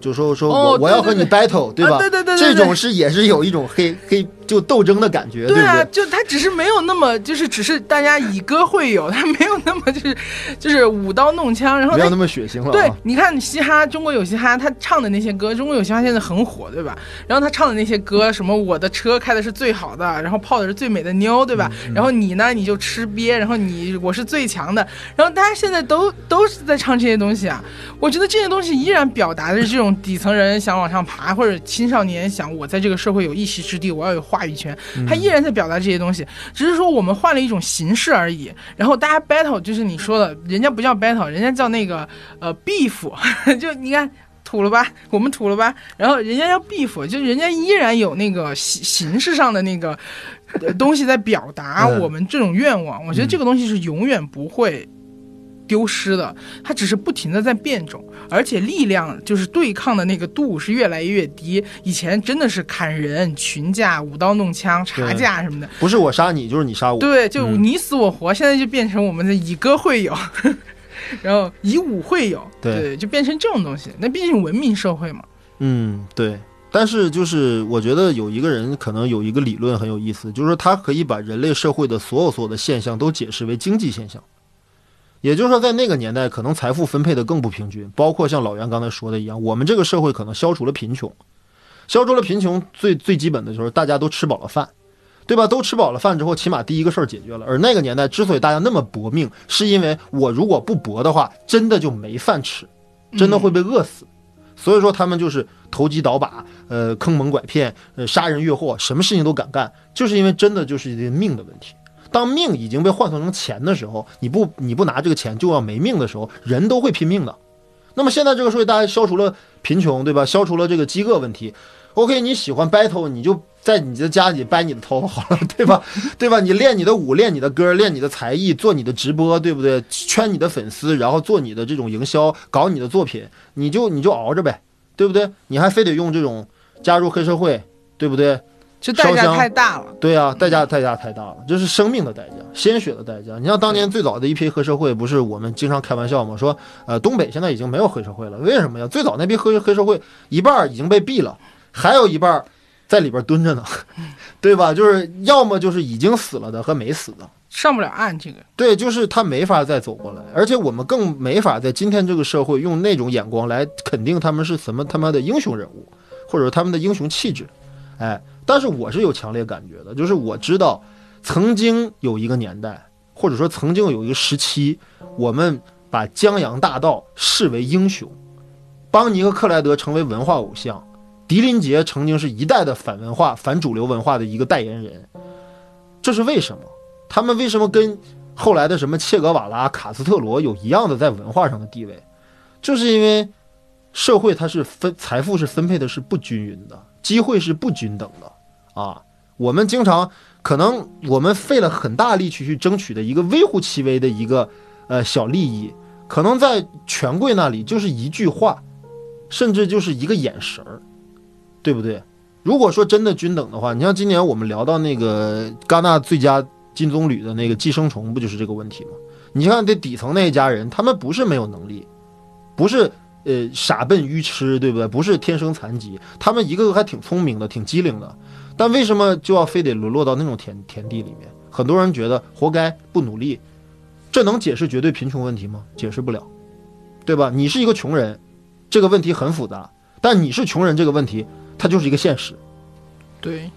就说说我我要和你 battle，对吧？对对对，这种是也是有一种黑黑。就斗争的感觉，对啊，就他只是没有那么，就是只是大家以歌会友，他没有那么就是就是舞刀弄枪，然后没有那么血腥了。对，你看嘻哈，中国有嘻哈，他唱的那些歌，中国有嘻哈现在很火，对吧？然后他唱的那些歌，什么我的车开的是最好的，然后泡的是最美的妞，对吧？然后你呢，你就吃瘪，然后你我是最强的，然后大家现在都都是在唱这些东西啊。我觉得这些东西依然表达的是这种底层人想往上爬，或者青少年想我在这个社会有一席之地，我要有话。话语权，他依然在表达这些东西，只是说我们换了一种形式而已。然后大家 battle 就是你说的，人家不叫 battle，人家叫那个呃 beef，就你看土了吧，我们土了吧。然后人家叫 beef，就人家依然有那个形形式上的那个东西在表达我们这种愿望。我觉得这个东西是永远不会。丢失的，它只是不停的在变种，而且力量就是对抗的那个度是越来越低。以前真的是砍人、群架、舞刀弄枪、查架什么的，不是我杀你，就是你杀我。对，就你死我活。现在就变成我们的以歌会友，然后以武会友，对，就变成这种东西。那毕竟文明社会嘛。嗯，对。但是就是我觉得有一个人可能有一个理论很有意思，就是说他可以把人类社会的所有所有的现象都解释为经济现象。也就是说，在那个年代，可能财富分配的更不平均，包括像老袁刚才说的一样，我们这个社会可能消除了贫穷，消除了贫穷最最基本的就是大家都吃饱了饭，对吧？都吃饱了饭之后，起码第一个事儿解决了。而那个年代之所以大家那么搏命，是因为我如果不搏的话，真的就没饭吃，真的会被饿死。所以说他们就是投机倒把，呃，坑蒙拐骗，呃，杀人越货，什么事情都敢干，就是因为真的就是一个命的问题。当命已经被换算成钱的时候，你不你不拿这个钱就要没命的时候，人都会拼命的。那么现在这个社会，大家消除了贫穷，对吧？消除了这个饥饿问题。OK，你喜欢 battle，你就在你的家里掰你的头好了，对吧？对吧？你练你的舞，练你的歌，练你的才艺，做你的直播，对不对？圈你的粉丝，然后做你的这种营销，搞你的作品，你就你就熬着呗，对不对？你还非得用这种加入黑社会，对不对？就代价太大了。对啊，代价代价太大了，这是生命的代价，鲜血的代价。你像当年最早的一批黑社会，不是我们经常开玩笑吗？说，呃，东北现在已经没有黑社会了，为什么呀？最早那批黑黑社会一半已经被毙了，还有一半在里边蹲着呢，对吧？就是要么就是已经死了的和没死的。上不了岸，这个对，就是他没法再走过来，而且我们更没法在今天这个社会用那种眼光来肯定他们是什么他妈的英雄人物，或者说他们的英雄气质，哎，但是我是有强烈感觉的，就是我知道曾经有一个年代，或者说曾经有一个时期，我们把江洋大盗视为英雄，邦尼和克莱德成为文化偶像，狄林杰曾经是一代的反文化、反主流文化的一个代言人，这是为什么？他们为什么跟后来的什么切格瓦拉、卡斯特罗有一样的在文化上的地位？就是因为社会它是分财富是分配的是不均匀的，机会是不均等的啊。我们经常可能我们费了很大力气去争取的一个微乎其微的一个呃小利益，可能在权贵那里就是一句话，甚至就是一个眼神儿，对不对？如果说真的均等的话，你像今年我们聊到那个戛纳最佳金棕榈的那个《寄生虫》，不就是这个问题吗？你看这底层那一家人，他们不是没有能力，不是呃傻笨愚痴，对不对？不是天生残疾，他们一个个还挺聪明的，挺机灵的。但为什么就要非得沦落到那种田田地里面？很多人觉得活该，不努力，这能解释绝对贫穷问题吗？解释不了，对吧？你是一个穷人，这个问题很复杂，但你是穷人这个问题，它就是一个现实。对，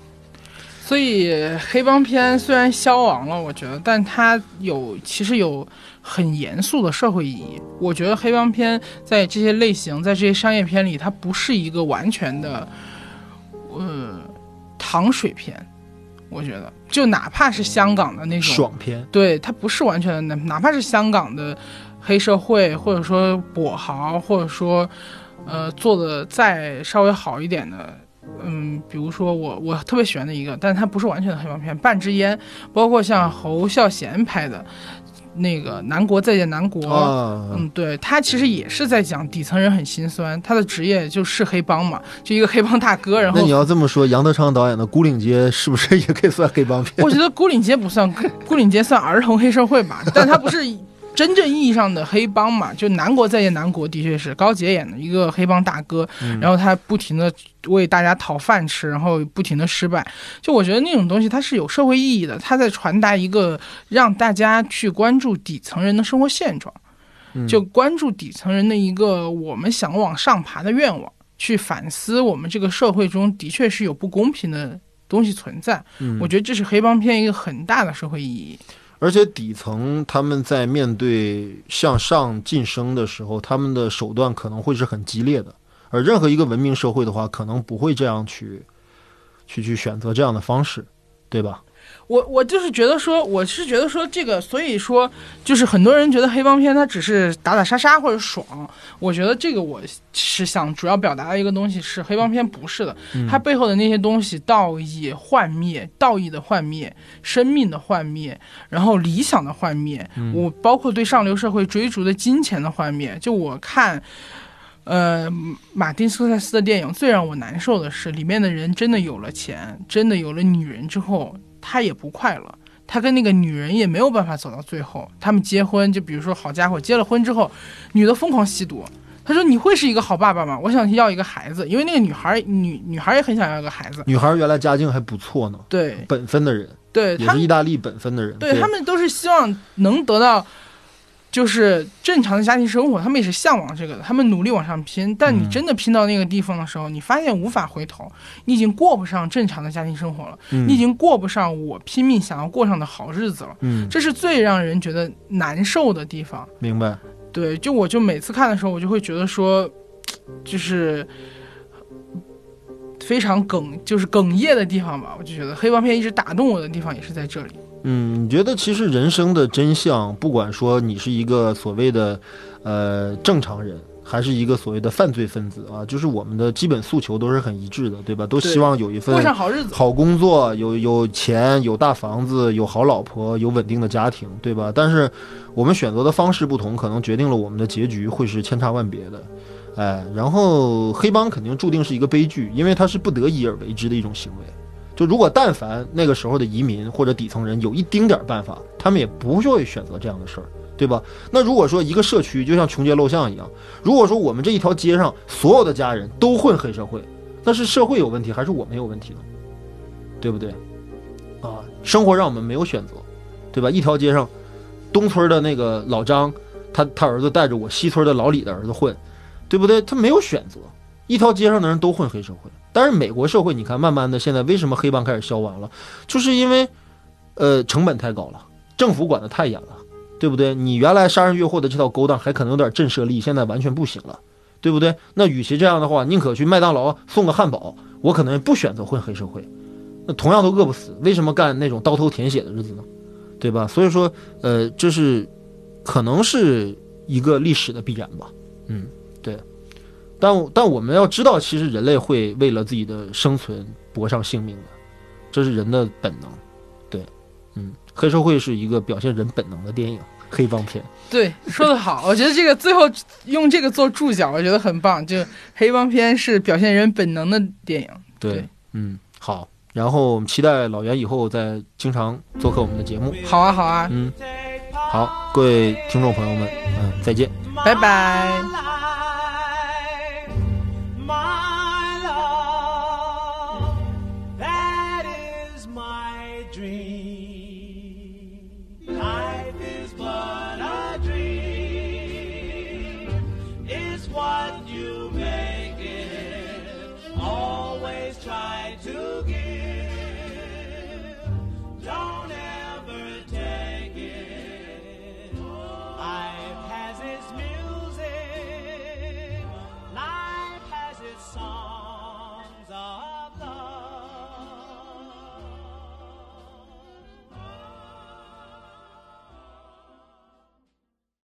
所以黑帮片虽然消亡了，我觉得，但它有其实有很严肃的社会意义。我觉得黑帮片在这些类型，在这些商业片里，它不是一个完全的，呃，糖水片。我觉得，就哪怕是香港的那种爽片，对，它不是完全的，哪哪怕是香港的黑社会，或者说跛豪，或者说，呃，做的再稍微好一点的，嗯，比如说我我特别喜欢的一个，但它不是完全的黑帮片，《半支烟》，包括像侯孝贤拍的那个《南国再见南国》，啊，嗯，对他其实也是在讲底层人很心酸，他的职业就是黑帮嘛，就一个黑帮大哥，然后那你要这么说，杨德昌导演的《孤岭街》是不是也可以算黑帮片？我觉得孤岭街不算，孤岭街算儿童黑社会吧，但他不是真正意义上的黑帮嘛。就南国再见南国的确是高洁演的一个黑帮大哥，嗯然后他不停的为大家讨饭吃，然后不停的失败。就我觉得那种东西它是有社会意义的，它在传达一个让大家去关注底层人的生活现状，嗯就关注底层人的一个我们想往上爬的愿望，去反思我们这个社会中的确是有不公平的东西存在。嗯我觉得这是黑帮片一个很大的社会意义。而且底层他们在面对向上晋升的时候，他们的手段可能会是很激烈的，而任何一个文明社会的话，可能不会这样去去去选择这样的方式，对吧？我我就是觉得说，我是觉得说这个，所以说就是很多人觉得黑帮片它只是打打杀杀或者爽，我觉得这个我是想主要表达的一个东西是黑帮片不是的，它背后的那些东西，道义幻灭、道义的幻灭、生命的幻灭，然后理想的幻灭，我包括对上流社会追逐的金钱的幻灭，就我看。呃，马丁斯科塞斯的电影最让我难受的是，里面的人真的有了钱，真的有了女人之后，他也不快乐，他跟那个女人也没有办法走到最后。他们结婚，就比如说，好家伙，结了婚之后，女的疯狂吸毒，他说你会是一个好爸爸吗？我想要一个孩子，因为那个女孩女女孩也很想要一个孩子。女孩原来家境还不错呢，对本分的人，对，也是意大利本分的人，对他们都是希望能得到。就是正常的家庭生活，他们也是向往这个的，他们努力往上拼。但你嗯真的拼到那个地方的时候，你发现无法回头，你已经过不上正常的家庭生活了，嗯你已经过不上我拼命想要过上的好日子了。嗯，这是最让人觉得难受的地方。明白，对，就我就每次看的时候，我就会觉得说，就是非常哽，就是哽咽的地方吧。我就觉得黑帮片一直打动我的地方也是在这里。嗯，你觉得其实人生的真相，不管说你是一个所谓的呃正常人，还是一个所谓的犯罪分子啊，就是我们的基本诉求都是很一致的，对吧？都希望有一份过上好日子。好工作，有有钱，有大房子，有好老婆，有稳定的家庭，对吧？但是我们选择的方式不同，可能决定了我们的结局会是千差万别的。哎，然后黑帮肯定注定是一个悲剧，因为它是不得已而为之的一种行为。就如果但凡那个时候的移民或者底层人有一丁点儿办法，他们也不会选择这样的事儿，对吧？那如果说一个社区就像穷街陋巷一样，如果说我们这一条街上所有的家人都混黑社会，那是社会有问题还是我们有问题呢？对不对？啊，生活让我们没有选择，对吧？一条街上，东村的那个老张，他他儿子带着我西村的老李的儿子混，对不对？他没有选择，一条街上的人都混黑社会。但是美国社会，你看，慢慢的现在为什么黑帮开始消亡了？就是因为，呃，成本太高了，政府管得太严了，对不对？你原来杀人越货的这套勾当还可能有点震慑力，现在完全不行了，对不对？那与其这样的话，宁可去麦当劳送个汉堡，我可能不选择混黑社会。那同样都饿不死，为什么干那种刀头舔血的日子呢？对吧？所以说，呃，这是可能是一个历史的必然吧。嗯，但但我们要知道，其实人类会为了自己的生存搏上性命的，这是人的本能。对，嗯，黑社会是一个表现人本能的电影，黑帮片。对，说得好，我觉得这个最后用这个做注脚，我觉得很棒。就黑帮片是表现人本能的电影。对，对嗯，好。然后我们期待老袁以后再经常做客我们的节目。好啊，好啊，嗯，好，各位听众朋友们，嗯，再见。拜拜。